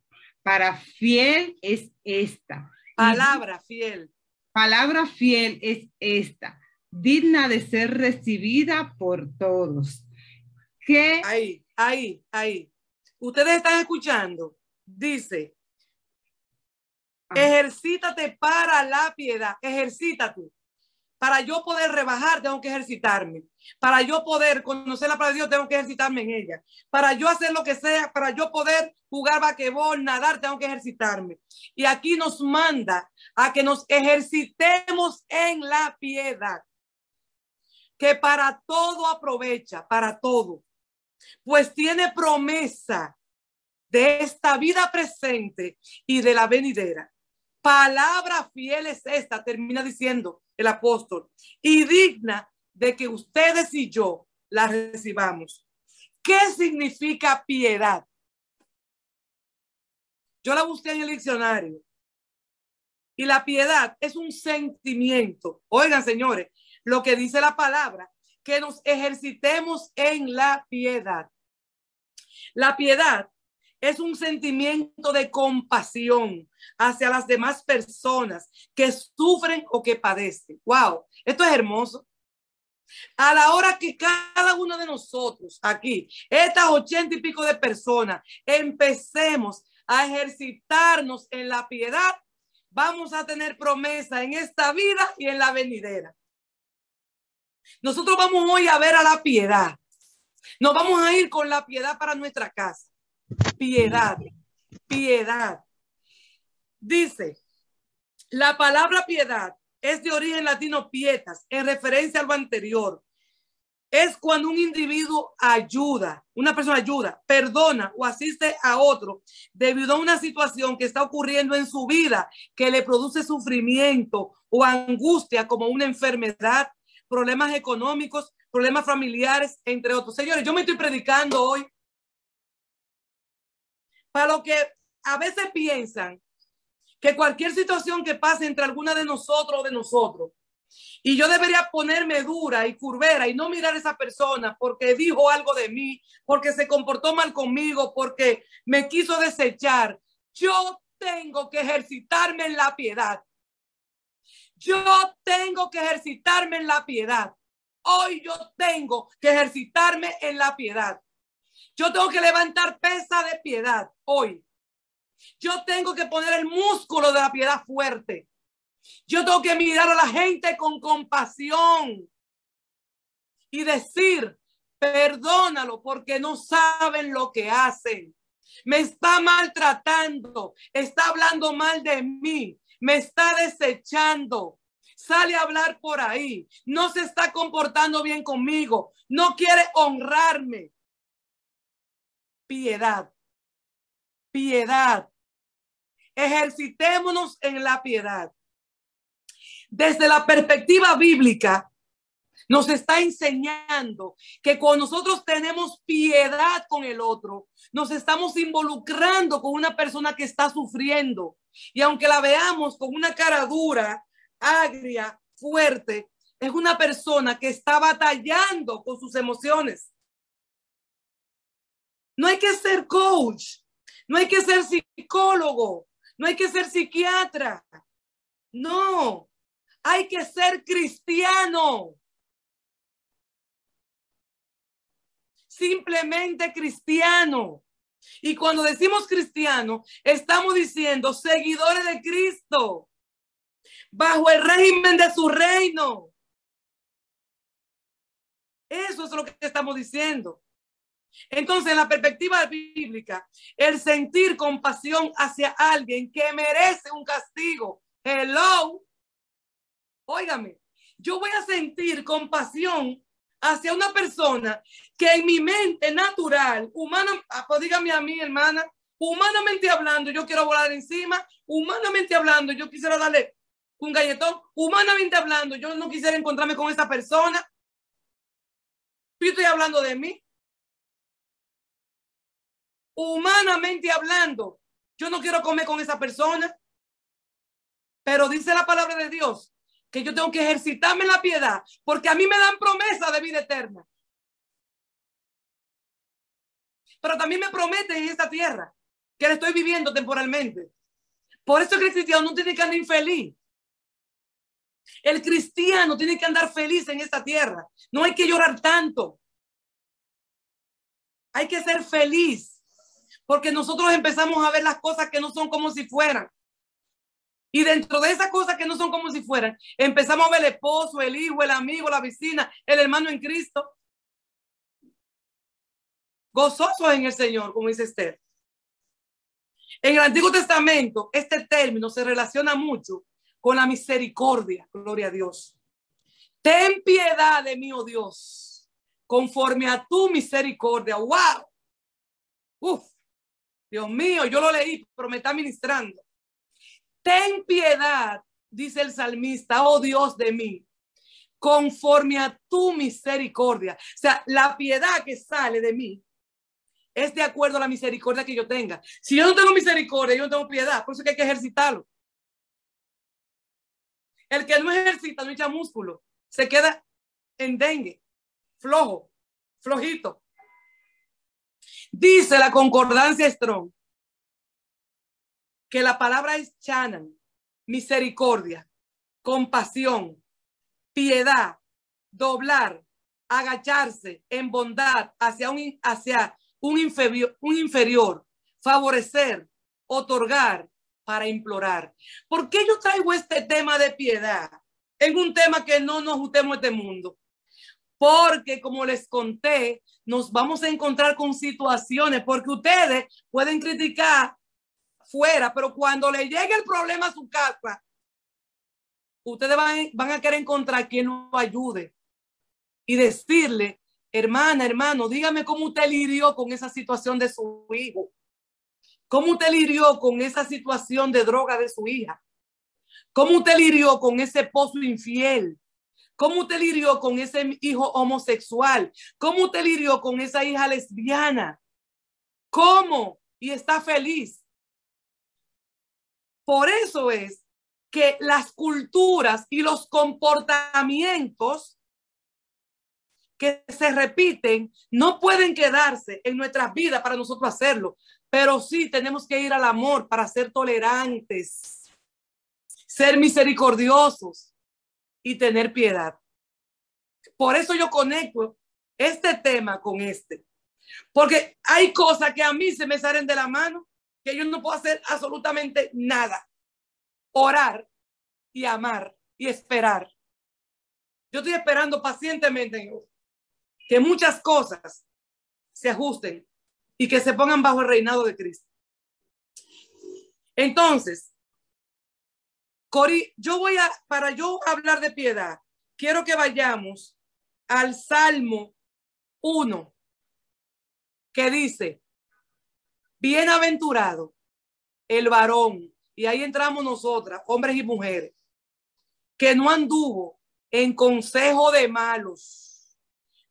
para fiel es esta. Palabra fiel. Palabra fiel es esta, digna de ser recibida por todos. Que ahí, ahí, ahí. Ustedes están escuchando. Dice, ejercítate para la piedad, ejercítate. Para yo poder rebajar, tengo que ejercitarme. Para yo poder conocer la palabra de Dios, tengo que ejercitarme en ella. Para yo hacer lo que sea, para yo poder jugar vaquebol, nadar, tengo que ejercitarme. Y aquí nos manda a que nos ejercitemos en la piedad, que para todo aprovecha, para todo. Pues tiene promesa de esta vida presente y de la venidera. Palabra fiel es esta, termina diciendo el apóstol, y digna de que ustedes y yo la recibamos. ¿Qué significa piedad? Yo la busqué en el diccionario. Y la piedad es un sentimiento. Oigan, señores, lo que dice la palabra, que nos ejercitemos en la piedad. La piedad es un sentimiento de compasión hacia las demás personas que sufren o que padecen. Wow, esto es hermoso. A la hora que cada uno de nosotros aquí, estas ochenta y pico de personas, empecemos a ejercitarnos en la piedad, vamos a tener promesa en esta vida y en la venidera. Nosotros vamos hoy a ver a la piedad. Nos vamos a ir con la piedad para nuestra casa. Piedad, piedad. Dice, la palabra piedad es de origen latino pietas, en referencia a lo anterior. Es cuando un individuo ayuda, una persona ayuda, perdona o asiste a otro debido a una situación que está ocurriendo en su vida que le produce sufrimiento o angustia como una enfermedad, problemas económicos, problemas familiares, entre otros. Señores, yo me estoy predicando hoy para lo que a veces piensan que cualquier situación que pase entre alguna de nosotros o de nosotros, y yo debería ponerme dura y curvera y no mirar a esa persona porque dijo algo de mí, porque se comportó mal conmigo, porque me quiso desechar. Yo tengo que ejercitarme en la piedad. Yo tengo que ejercitarme en la piedad. Hoy yo tengo que ejercitarme en la piedad. Yo tengo que levantar pesa de piedad hoy. Yo tengo que poner el músculo de la piedad fuerte. Yo tengo que mirar a la gente con compasión y decir, perdónalo porque no saben lo que hacen. Me está maltratando, está hablando mal de mí, me está desechando. Sale a hablar por ahí, no se está comportando bien conmigo, no quiere honrarme. Piedad, piedad. Ejercitémonos en la piedad. Desde la perspectiva bíblica, nos está enseñando que cuando nosotros tenemos piedad con el otro, nos estamos involucrando con una persona que está sufriendo. Y aunque la veamos con una cara dura, agria, fuerte, es una persona que está batallando con sus emociones. No hay que ser coach, no hay que ser psicólogo, no hay que ser psiquiatra. No, hay que ser cristiano. Simplemente cristiano. Y cuando decimos cristiano, estamos diciendo seguidores de Cristo, bajo el régimen de su reino. Eso es lo que estamos diciendo. Entonces, en la perspectiva bíblica, el sentir compasión hacia alguien que merece un castigo. Hello. Óigame, yo voy a sentir compasión hacia una persona que en mi mente natural, humana, ah, pues dígame a mí, hermana, humanamente hablando, yo quiero volar encima, humanamente hablando, yo quisiera darle un galletón, humanamente hablando, yo no quisiera encontrarme con esa persona. Yo estoy hablando de mí humanamente hablando, yo no quiero comer con esa persona. Pero dice la palabra de Dios que yo tengo que ejercitarme en la piedad porque a mí me dan promesa de vida eterna. Pero también me prometen en esta tierra que la estoy viviendo temporalmente. Por eso el cristiano no tiene que andar infeliz. El cristiano tiene que andar feliz en esta tierra. No hay que llorar tanto. Hay que ser feliz porque nosotros empezamos a ver las cosas que no son como si fueran. Y dentro de esas cosas que no son como si fueran, empezamos a ver el esposo, el hijo, el amigo, la vecina, el hermano en Cristo. Gozosos en el Señor, como dice Esther. En el Antiguo Testamento, este término se relaciona mucho con la misericordia. Gloria a Dios. Ten piedad de mí, oh Dios, conforme a tu misericordia. ¡Wow! Uf. Dios mío, yo lo leí, pero me está ministrando. Ten piedad, dice el salmista, oh Dios de mí, conforme a tu misericordia. O sea, la piedad que sale de mí es de acuerdo a la misericordia que yo tenga. Si yo no tengo misericordia, yo no tengo piedad, por eso hay que ejercitarlo. El que no ejercita no echa músculo. se queda en dengue, flojo, flojito. Dice la concordancia Strong que la palabra es chanan, misericordia, compasión, piedad, doblar, agacharse en bondad hacia un, hacia un, inferior, un inferior, favorecer, otorgar para implorar. ¿Por qué yo traigo este tema de piedad? En un tema que no nos gustemos este mundo. Porque como les conté, nos vamos a encontrar con situaciones, porque ustedes pueden criticar fuera, pero cuando le llegue el problema a su casa, ustedes van, a querer encontrar quien lo ayude y decirle, hermana, hermano, dígame cómo usted lidió con esa situación de su hijo. ¿Cómo usted lidió con esa situación de droga de su hija? ¿Cómo usted lidió con ese pozo infiel? ¿Cómo usted lidió con ese hijo homosexual? ¿Cómo usted lidió con esa hija lesbiana? ¿Cómo? Y está feliz. Por eso es que las culturas y los comportamientos que se repiten no pueden quedarse en nuestras vidas para nosotros hacerlo, pero sí tenemos que ir al amor para ser tolerantes, ser misericordiosos y tener piedad. Por eso yo conecto este tema con este, porque hay cosas que a mí se me salen de la mano, que yo no puedo hacer absolutamente nada. Orar y amar y esperar. Yo estoy esperando pacientemente que muchas cosas se ajusten y que se pongan bajo el reinado de Cristo. Entonces, Cori, yo voy a, para yo hablar de piedad, quiero que vayamos al Salmo 1, que dice, bienaventurado el varón, y ahí entramos nosotras, hombres y mujeres, que no anduvo en consejo de malos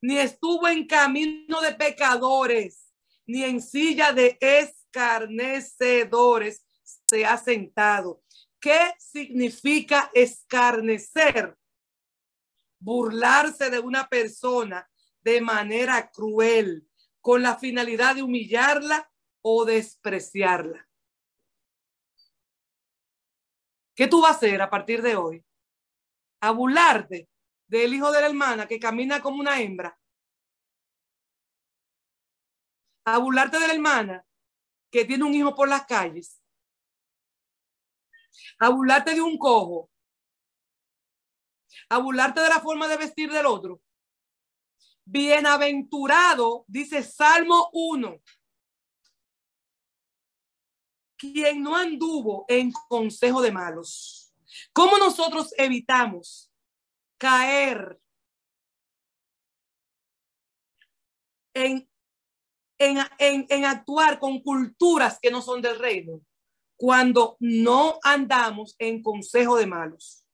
ni estuvo en camino de pecadores, ni en silla de escarnecedores se ha sentado. ¿Qué significa escarnecer? Burlarse de una persona de manera cruel, con la finalidad de humillarla o despreciarla. ¿Qué tú vas a hacer a partir de hoy? A burlarte del hijo de la hermana que camina como una hembra, a burlarte de la hermana que tiene un hijo por las calles, a de un cojo, a de la forma de vestir del otro. Bienaventurado, dice Salmo 1, quien no anduvo en consejo de malos. ¿Cómo nosotros evitamos caer en, en, actuar con culturas que no son del reino cuando no andamos en consejo de malos.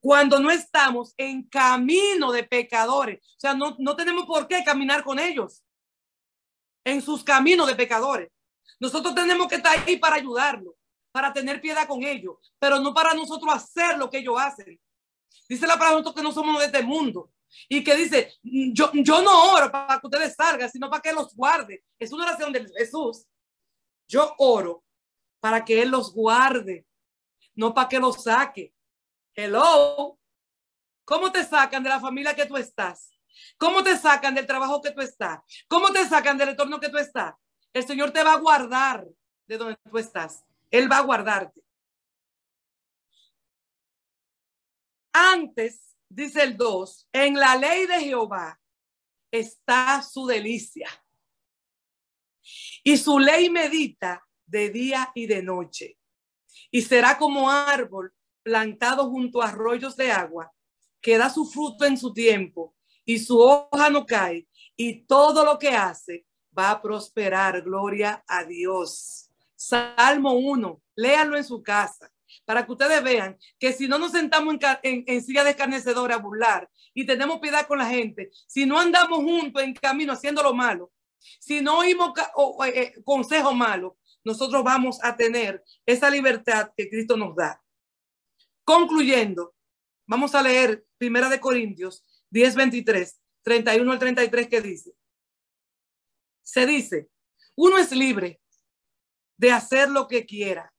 Cuando no estamos en camino de pecadores. O sea, no, no tenemos por qué caminar con ellos en sus caminos de pecadores. Nosotros tenemos que estar ahí para ayudarlos, para tener piedad con ellos, pero no para nosotros hacer lo que ellos hacen. Dice la palabra que no somos de este mundo. Y que dice, yo, yo no oro para que ustedes salgan, sino para que los guarde. Es una oración de Jesús. Yo oro para que Él los guarde, no para que los saque. Hello. ¿Cómo te sacan de la familia que tú estás? ¿Cómo te sacan del trabajo que tú estás? ¿Cómo te sacan del entorno que tú estás? El Señor te va a guardar de donde tú estás. Él va a guardarte. Antes, dice el 2, en la ley de Jehová está su delicia. Y su ley medita de día y de noche. Y será como árbol plantado junto a arroyos de agua, que da su fruto en su tiempo y su hoja no cae. Y todo lo que hace va a prosperar. Gloria a Dios. Salmo 1, léanlo en su casa para que ustedes vean que si no nos sentamos en, silla de escarnecedora a burlar y tenemos piedad con la gente, si no andamos juntos en camino haciendo lo malo, si no oímos eh, eh, consejos malos, nosotros vamos a tener esa libertad que Cristo nos da. Concluyendo, Vamos a leer Primera de Corintios 10, 23, 31 al 33 que dice. Se dice, uno es libre de hacer lo que quiera.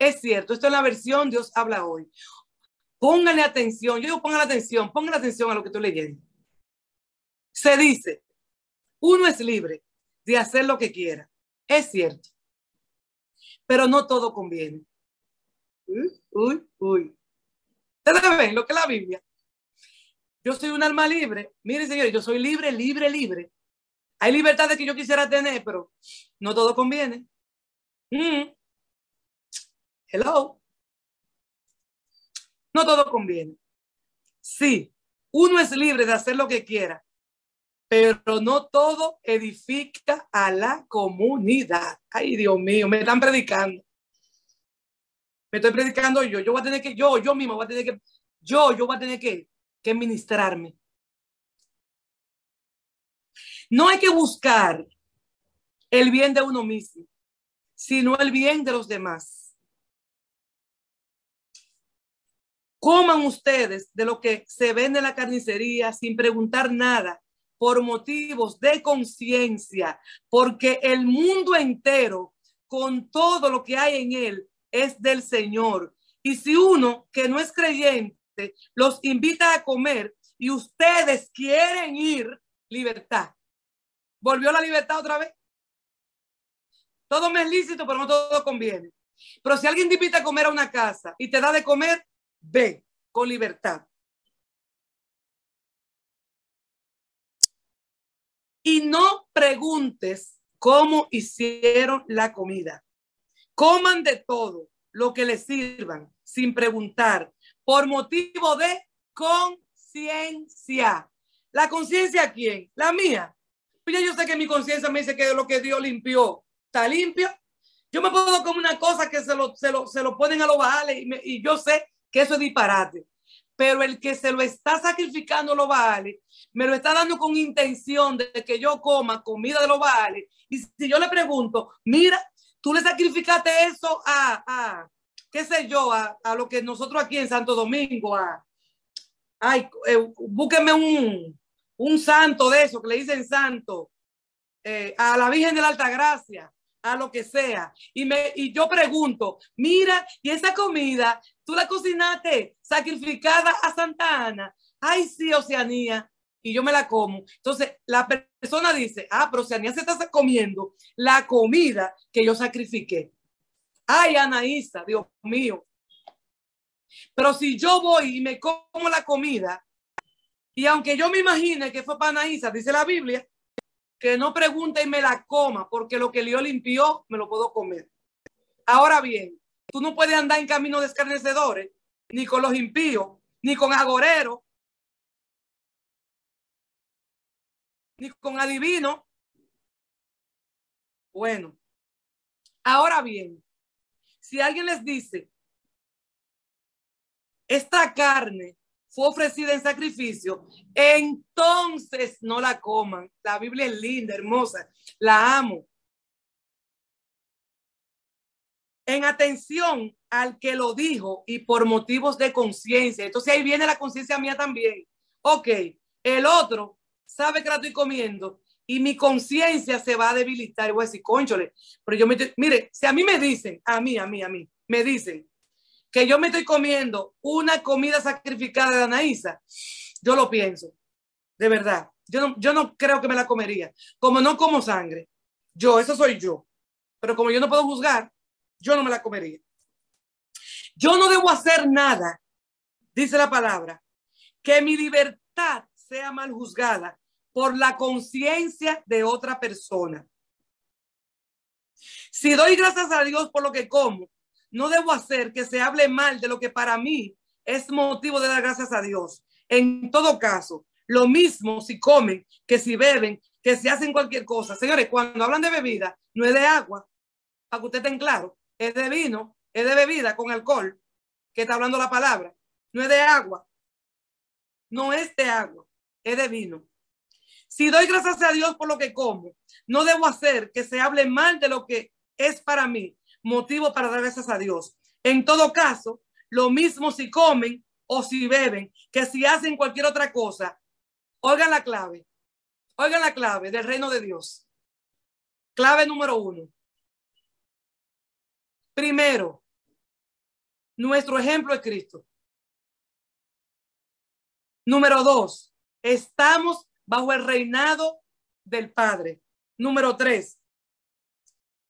Es cierto, esto es la versión Dios habla hoy. Póngale atención, yo digo póngale atención, póngale atención a lo que estoy leyendo. Se dice, uno es libre de hacer lo que quiera. Es cierto. Pero no todo conviene. Uy, uy. Ustedes ven lo que es la Biblia. Yo soy un alma libre. Miren, señores, yo soy libre, libre, libre. Hay libertades que yo quisiera tener, pero no todo conviene. Mm. Hello. No todo conviene. Sí, uno es libre de hacer lo que quiera, pero no todo edifica a la comunidad. Ay, Dios mío, me están predicando. Me estoy predicando yo. Yo voy a tener que, yo, yo mismo voy a tener que, yo, yo voy a tener que, que ministrarme. No hay que buscar el bien de uno mismo, sino el bien de los demás. Coman ustedes de lo que se vende en la carnicería sin preguntar nada por motivos de conciencia, porque el mundo entero, con todo lo que hay en él, es del Señor. Y si uno que no es creyente los invita a comer y ustedes quieren ir, libertad. ¿Volvió la libertad otra vez? Todo me es lícito, pero no todo conviene. Pero si alguien te invita a comer a una casa y te da de comer, ve con libertad. Y no preguntes cómo hicieron la comida. Coman de todo lo que les sirvan sin preguntar por motivo de conciencia. ¿La conciencia quién? La mía. Pues yo sé que mi conciencia me dice que lo que Dios limpió está limpio. Yo me puedo comer una cosa que se lo, se lo, se lo ponen a los baales y, y yo sé que eso es disparate. Pero el que se lo está sacrificando los baales, me lo está dando con intención de que yo coma comida de los baales. Y si yo le pregunto, mira, tú le sacrificaste eso a, a qué sé yo, a, a, lo que nosotros aquí en Santo Domingo, a, ay, eh, búsqueme un, un santo de eso, que le dicen santo, eh, a la Virgen de la Alta Gracia, a lo que sea. Y, me, y yo pregunto, mira, y esa comida, tú la cocinaste sacrificada a Santa Ana. Ay, sí, Oceanía. Y yo me la como. Entonces, la persona dice, ah, pero Oceanía se está comiendo la comida que yo sacrifiqué. Ay, Anaísa, Dios mío. Pero si yo voy y me como la comida, y aunque yo me imagine que fue para Anaísa, dice la Biblia, que no pregunte y me la coma, porque lo que Dios limpió, me lo puedo comer. Ahora bien, tú no puedes andar en camino de escarnecedores, ni con los impíos, ni con agoreros, ni con adivinos. Bueno, ahora bien, si alguien les dice, esta carne fue ofrecida en sacrificio, entonces no la coman. La Biblia es linda, hermosa, la amo. En atención al que lo dijo y por motivos de conciencia. Entonces ahí viene la conciencia mía también. Ok, el otro sabe que la estoy comiendo y mi conciencia se va a debilitar. Y voy a decir, conchole, pero yo me, mire, si a mí me dicen, a mí, a mí, a mí, me dicen, que yo me estoy comiendo una comida sacrificada de Anaísa, yo lo pienso, de verdad. Yo no, yo no creo que me la comería. Como no como sangre, yo, eso soy yo. Pero como yo no puedo juzgar, yo no me la comería. Yo no debo hacer nada, dice la palabra, que mi libertad sea mal juzgada por la conciencia de otra persona. Si doy gracias a Dios por lo que como, no debo hacer que se hable mal de lo que para mí es motivo de dar gracias a Dios. En todo caso, lo mismo si comen, que si beben, que si hacen cualquier cosa. Señores, cuando hablan de bebida, no es de agua, para que usted estén claro, es de vino, es de bebida con alcohol, que está hablando la palabra. No es de agua, no es de agua, es de vino. Si doy gracias a Dios por lo que como, no debo hacer que se hable mal de lo que es para mí, motivo para dar gracias a Dios. En todo caso, lo mismo si comen o si beben, que si hacen cualquier otra cosa, oigan la clave, oigan la clave del reino de Dios. Clave número uno. Primero, nuestro ejemplo es Cristo. Número dos, estamos bajo el reinado del Padre. Número tres,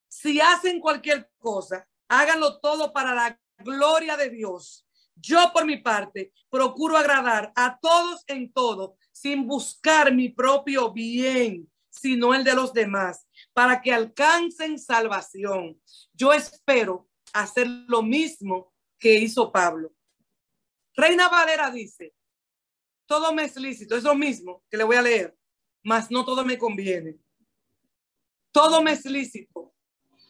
si hacen cualquier cosa, háganlo todo para la gloria de Dios. Yo por mi parte procuro agradar a todos en todo, sin buscar mi propio bien, sino el de los demás, para que alcancen salvación. Yo espero hacer lo mismo que hizo Pablo. Reina Valera dice, todo me es lícito, es lo mismo que le voy a leer, mas no todo me conviene. Todo me es lícito,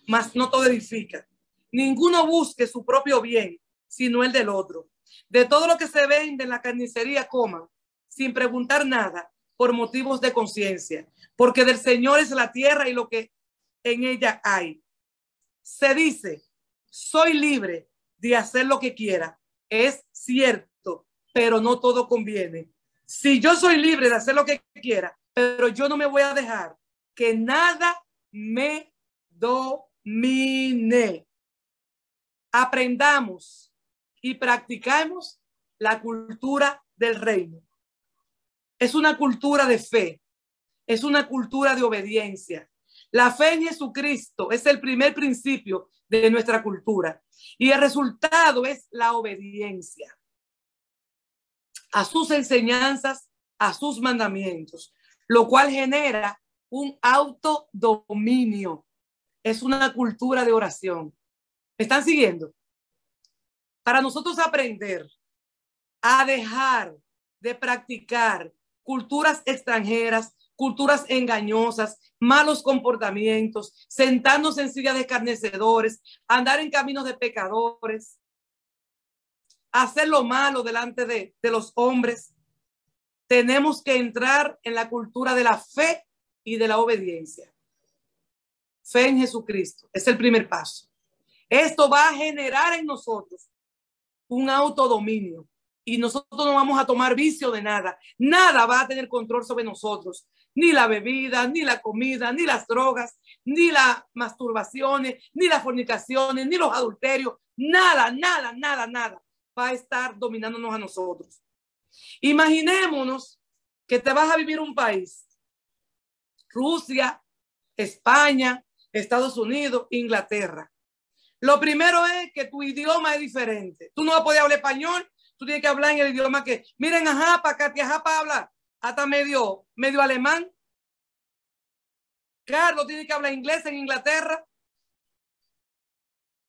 mas no todo edifica. Ninguno busque su propio bien, sino el del otro. De todo lo que se vende en la carnicería, coman, sin preguntar nada, por motivos de conciencia, porque del Señor es la tierra y lo que en ella hay. Se dice, soy libre de hacer lo que quiera. Es cierto, pero no todo conviene. Si yo soy libre de hacer lo que quiera, pero yo no me voy a dejar que nada me domine aprendamos y practicamos la cultura del reino. Es una cultura de fe, es una cultura de obediencia. La fe en Jesucristo es el primer principio de nuestra cultura y el resultado es la obediencia a sus enseñanzas, a sus mandamientos, lo cual genera un autodominio. Es una cultura de oración están siguiendo? Para nosotros aprender a dejar de practicar culturas extranjeras, culturas engañosas, malos comportamientos, sentarnos en silla de escarnecedores, andar en caminos de pecadores, hacer lo malo delante de, de los hombres. Tenemos que entrar en la cultura de la fe y de la obediencia. Fe en Jesucristo es el primer paso. Esto va a generar en nosotros un autodominio y nosotros no vamos a tomar vicio de nada. Nada va a tener control sobre nosotros. Ni la bebida, ni la comida, ni las drogas, ni las masturbaciones, ni las fornicaciones, ni los adulterios. Nada, nada, nada, nada va a estar dominándonos a nosotros. Imaginémonos que te vas a vivir un país, Rusia, España, Estados Unidos, Inglaterra. Lo primero es que tu idioma es diferente. Tú no vas a poder hablar español, tú tienes que hablar en el idioma que, miren, ajá, para Katia, ajá, para hablar, hasta medio, medio alemán. Carlos tiene que hablar inglés en Inglaterra.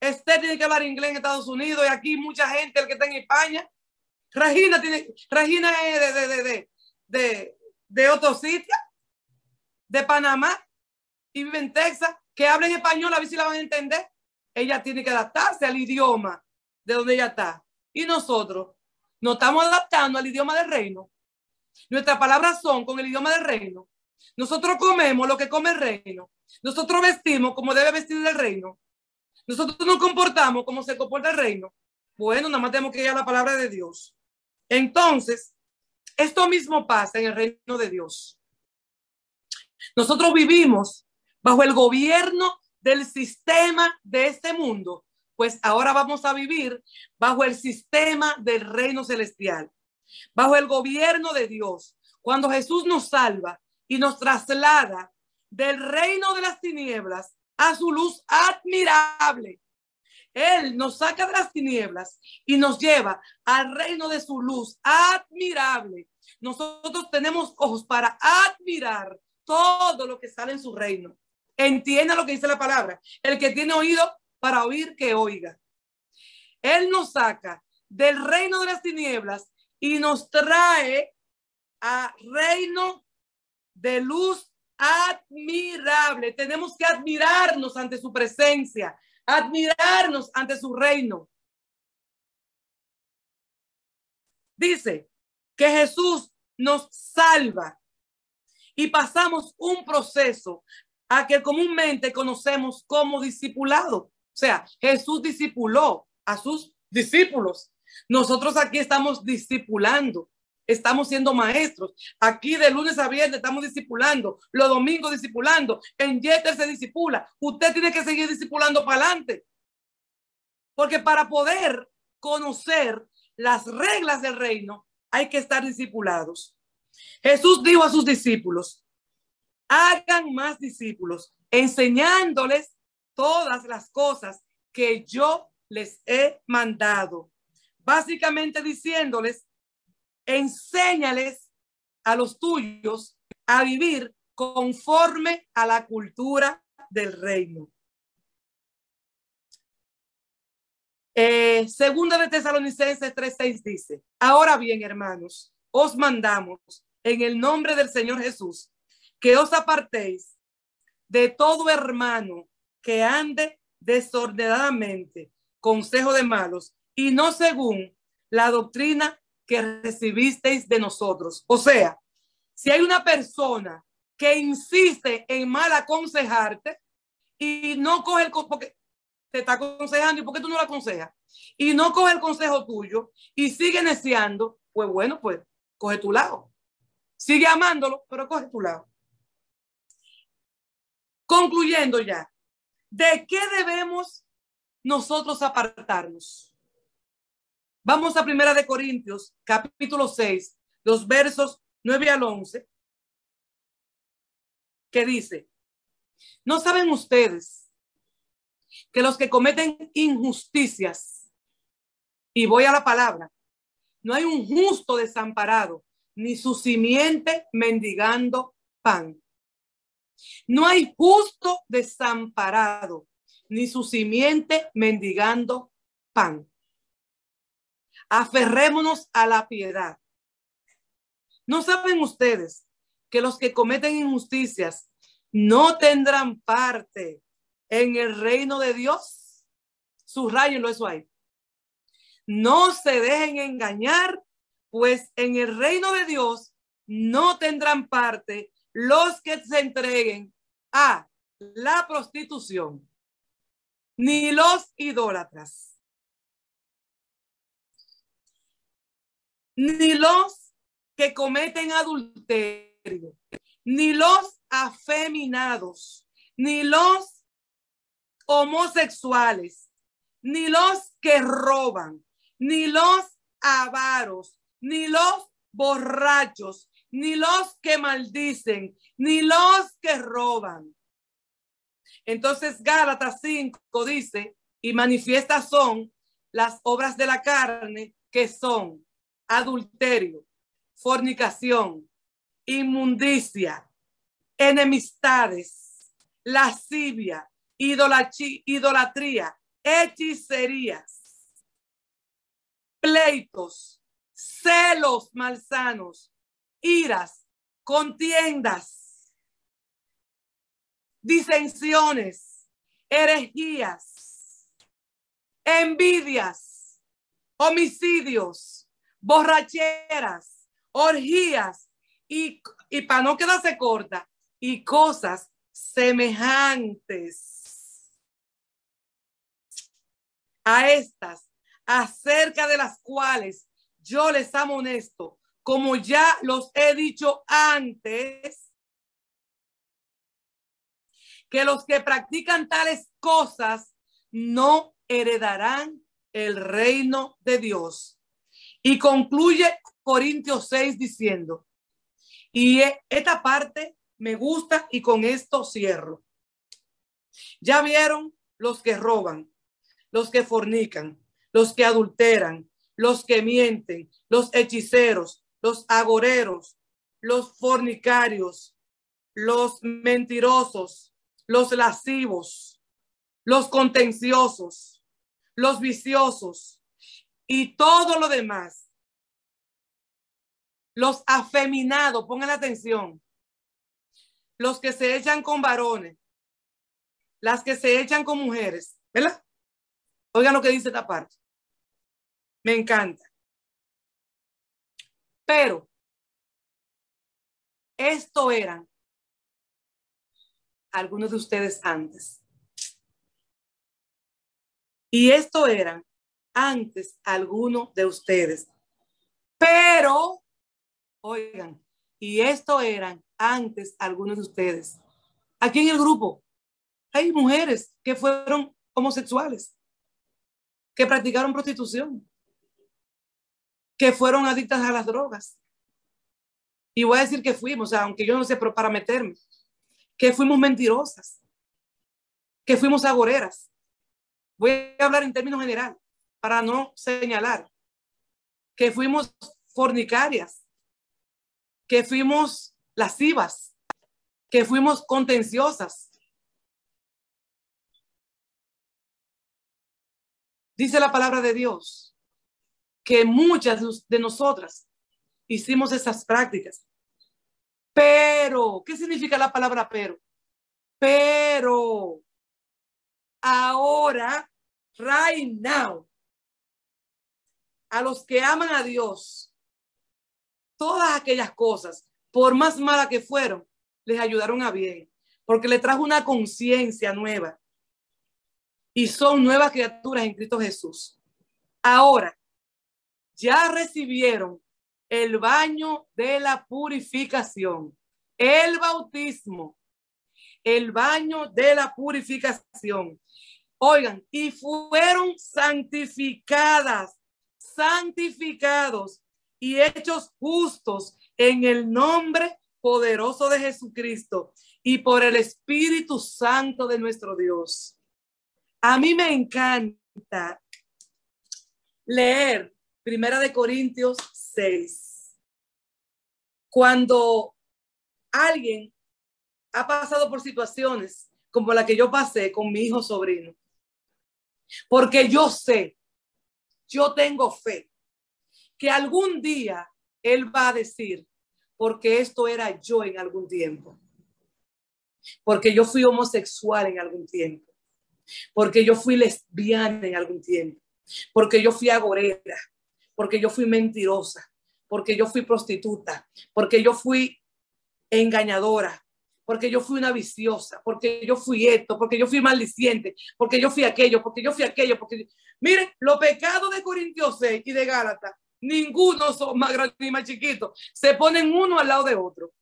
Esther tiene que hablar inglés en Estados Unidos y aquí mucha gente, el que está en España. Regina tiene, Regina es de, de, de, de, de, de otro sitio, de Panamá, y vive en Texas, que hablen español, a ver si la van a entender ella tiene que adaptarse al idioma de donde ella está. Y nosotros nos estamos adaptando al idioma del reino. Nuestras palabras son con el idioma del reino. Nosotros comemos lo que come el reino. Nosotros vestimos como debe vestir el reino. Nosotros nos comportamos como se comporta el reino. Bueno, nada más tenemos que ir a la palabra de Dios. Entonces, esto mismo pasa en el reino de Dios. Nosotros vivimos bajo el gobierno del sistema de este mundo, pues ahora vamos a vivir bajo el sistema del reino celestial, bajo el gobierno de Dios. Cuando Jesús nos salva y nos traslada del reino de las tinieblas a su luz admirable. Él nos saca de las tinieblas y nos lleva al reino de su luz admirable. Nosotros tenemos ojos para admirar todo lo que sale en su reino. Entienda lo que dice la palabra. El que tiene oído para oír, que oiga. Él nos saca del reino de las tinieblas y nos trae a reino de luz admirable. Tenemos que admirarnos ante su presencia, admirarnos ante su reino. Dice que Jesús nos salva y pasamos un proceso a que comúnmente conocemos como discipulado. O sea, Jesús discipuló a sus discípulos. Nosotros aquí estamos discipulando, estamos siendo maestros. Aquí de lunes a viernes estamos discipulando, los domingos discipulando, en Jeter se disipula. Usted tiene que seguir discipulando para adelante. Porque para poder conocer las reglas del reino, hay que estar discipulados. Jesús dijo a sus discípulos, hagan más discípulos, enseñándoles todas las cosas que yo les he mandado. Básicamente diciéndoles, enséñales a los tuyos a vivir conforme a la cultura del reino. Eh, segunda de Tesalonicenses 3:6 dice, ahora bien, hermanos, os mandamos en el nombre del Señor Jesús que os apartéis de todo hermano que ande desordenadamente, consejo de malos, y no según la doctrina que recibisteis de nosotros. O sea, si hay una persona que insiste en mal aconsejarte y no coge el porque te está aconsejando y por qué tú no lo aconsejas y no coge el consejo tuyo y sigue neciando, pues bueno, pues coge tu lado. Sigue amándolo, pero coge tu lado. Concluyendo ya, ¿de qué debemos nosotros apartarnos? Vamos a Primera de Corintios, capítulo 6, los versos 9 al 11, que dice, ¿no saben ustedes que los que cometen injusticias, y voy a la palabra, no hay un justo desamparado, ni su simiente mendigando pan. No hay justo desamparado, ni su simiente mendigando pan. Aferrémonos a la piedad. ¿No saben ustedes que los que cometen injusticias no tendrán parte en el reino de Dios? Subrayenlo eso ahí. No se dejen engañar, pues en el reino de Dios no tendrán parte los que se entreguen a la prostitución, ni los idólatras, ni los que cometen adulterio, ni los afeminados, ni los homosexuales, ni los que roban, ni los avaros, ni los borrachos, ni los que maldicen, ni los que roban. Entonces Gálatas 5 dice, y manifiestas son las obras de la carne que son adulterio, fornicación, inmundicia, enemistades, lascivia, idolatría, hechicerías, pleitos, celos malsanos, iras, contiendas, disensiones, herejías, envidias, homicidios, borracheras, orgías y, y para no quedarse corta, y cosas semejantes. A estas, acerca de las cuales yo les amo honesto, como ya los he dicho antes, que los que practican tales cosas no heredarán el reino de Dios. Y concluye Corintios 6 diciendo, y esta parte me gusta y con esto cierro. Ya vieron los que roban, los que fornican, los que adulteran, los que mienten, los hechiceros, los agoreros, los fornicarios, los mentirosos, los lascivos, los contenciosos, los viciosos y todo lo demás. Los afeminados, pongan atención. Los que se echan con varones, las que se echan con mujeres. Oigan lo que dice esta parte. Me encanta. Pero esto eran algunos de ustedes antes. Y esto eran antes alguno de ustedes. Pero, oigan, y esto eran antes algunos de ustedes. Aquí en el grupo hay mujeres que fueron homosexuales, que practicaron prostitución, que fueron adictas a las drogas. Y voy a decir que fuimos, aunque yo no sé, pero para meterme, que fuimos mentirosas, que fuimos agoreras. Voy a hablar en términos generales para no señalar que fuimos fornicarias, que fuimos lascivas, que fuimos contenciosas. Dice la palabra de Dios que muchas de nosotras hicimos esas prácticas. Pero, ¿qué significa la palabra pero? Pero ahora, right now, a los que aman a Dios, todas aquellas cosas, por más malas que fueron, les ayudaron a bien, porque le trajo una conciencia nueva. Y son nuevas criaturas en Cristo Jesús. Ahora, ya recibieron el baño de la purificación, el bautismo, el baño de la purificación. Oigan, y fueron santificadas, santificados y hechos justos en el nombre poderoso de Jesucristo y por el Espíritu Santo de nuestro Dios. A mí me encanta leer Primera de Corintios 6. Cuando alguien ha pasado por situaciones como la que yo pasé con mi hijo sobrino, porque yo sé, yo tengo fe, que algún día él va a decir, porque esto era yo en algún tiempo, porque yo fui homosexual en algún tiempo, porque yo fui lesbiana en algún tiempo, porque yo fui agorera, porque yo fui mentirosa, porque yo fui prostituta, porque yo fui engañadora, porque yo fui una viciosa, porque yo fui esto, porque yo fui maldiciente, porque yo fui aquello, porque yo fui aquello, porque... Miren, los pecados de Corintios 6 y de Gálatas, ninguno son más grandes ni más chiquitos, se ponen uno al lado de otro.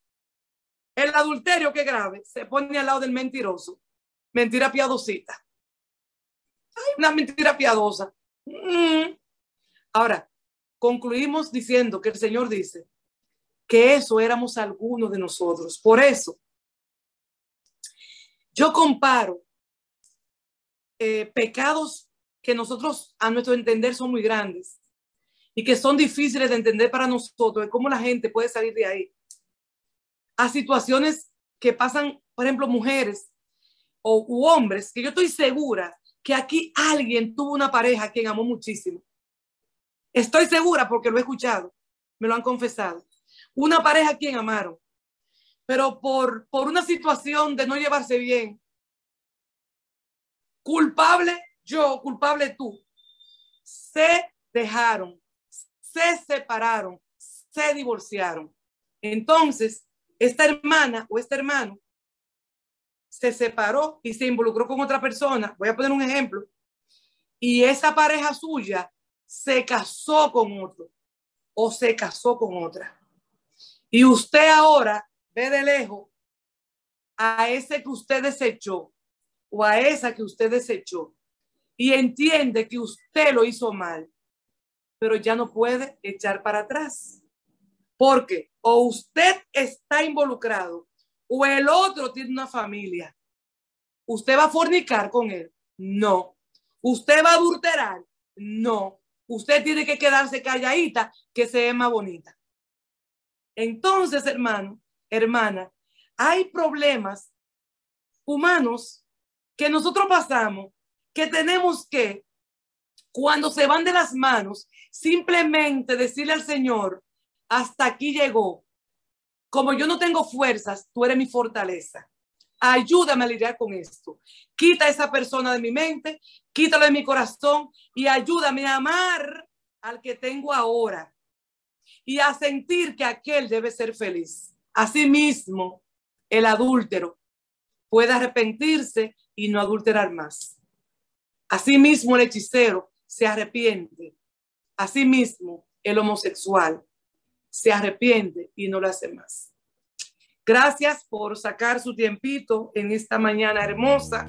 El adulterio que grave se pone al lado del mentiroso. Mentira piadosita. Hay una mentira piadosa. Mm. Ahora, concluimos diciendo que el Señor dice que eso éramos algunos de nosotros. Por eso, yo comparo eh, pecados que nosotros, a nuestro entender, son muy grandes y que son difíciles de entender para nosotros, de cómo la gente puede salir de ahí, a situaciones que pasan, por ejemplo, mujeres o u hombres, que yo estoy segura que aquí alguien tuvo una pareja a quien amó muchísimo Estoy segura porque lo he escuchado, me lo han confesado. Una pareja a quien amaron, pero por, por una situación de no llevarse bien, culpable yo, culpable tú, se dejaron, se separaron, se divorciaron. Entonces, esta hermana o este hermano se separó y se involucró con otra persona. Voy a poner un ejemplo. Y esa pareja suya se casó con otro o se casó con otra. Y usted ahora ve de lejos a ese que usted desechó o a esa que usted desechó y entiende que usted lo hizo mal, pero ya no puede echar para atrás. Porque o usted está involucrado o el otro tiene una familia. ¿Usted va a fornicar con él? No. ¿Usted va a adulterar? No usted tiene que quedarse calladita, que se ve más bonita. Entonces, hermano, hermana, hay problemas humanos que nosotros pasamos, que tenemos que, cuando se van de las manos, simplemente decirle al Señor, hasta aquí llegó. Como yo no tengo fuerzas, tú eres mi fortaleza. Ayúdame a lidiar con esto. Quita a esa persona de mi mente, quítalo de mi corazón y ayúdame a amar al que tengo ahora y a sentir que aquel debe ser feliz. Asimismo, el adúltero puede arrepentirse y no adulterar más. Asimismo, el hechicero se arrepiente. Asimismo, el homosexual se arrepiente y no lo hace más. Gracias por sacar su tiempito en esta mañana hermosa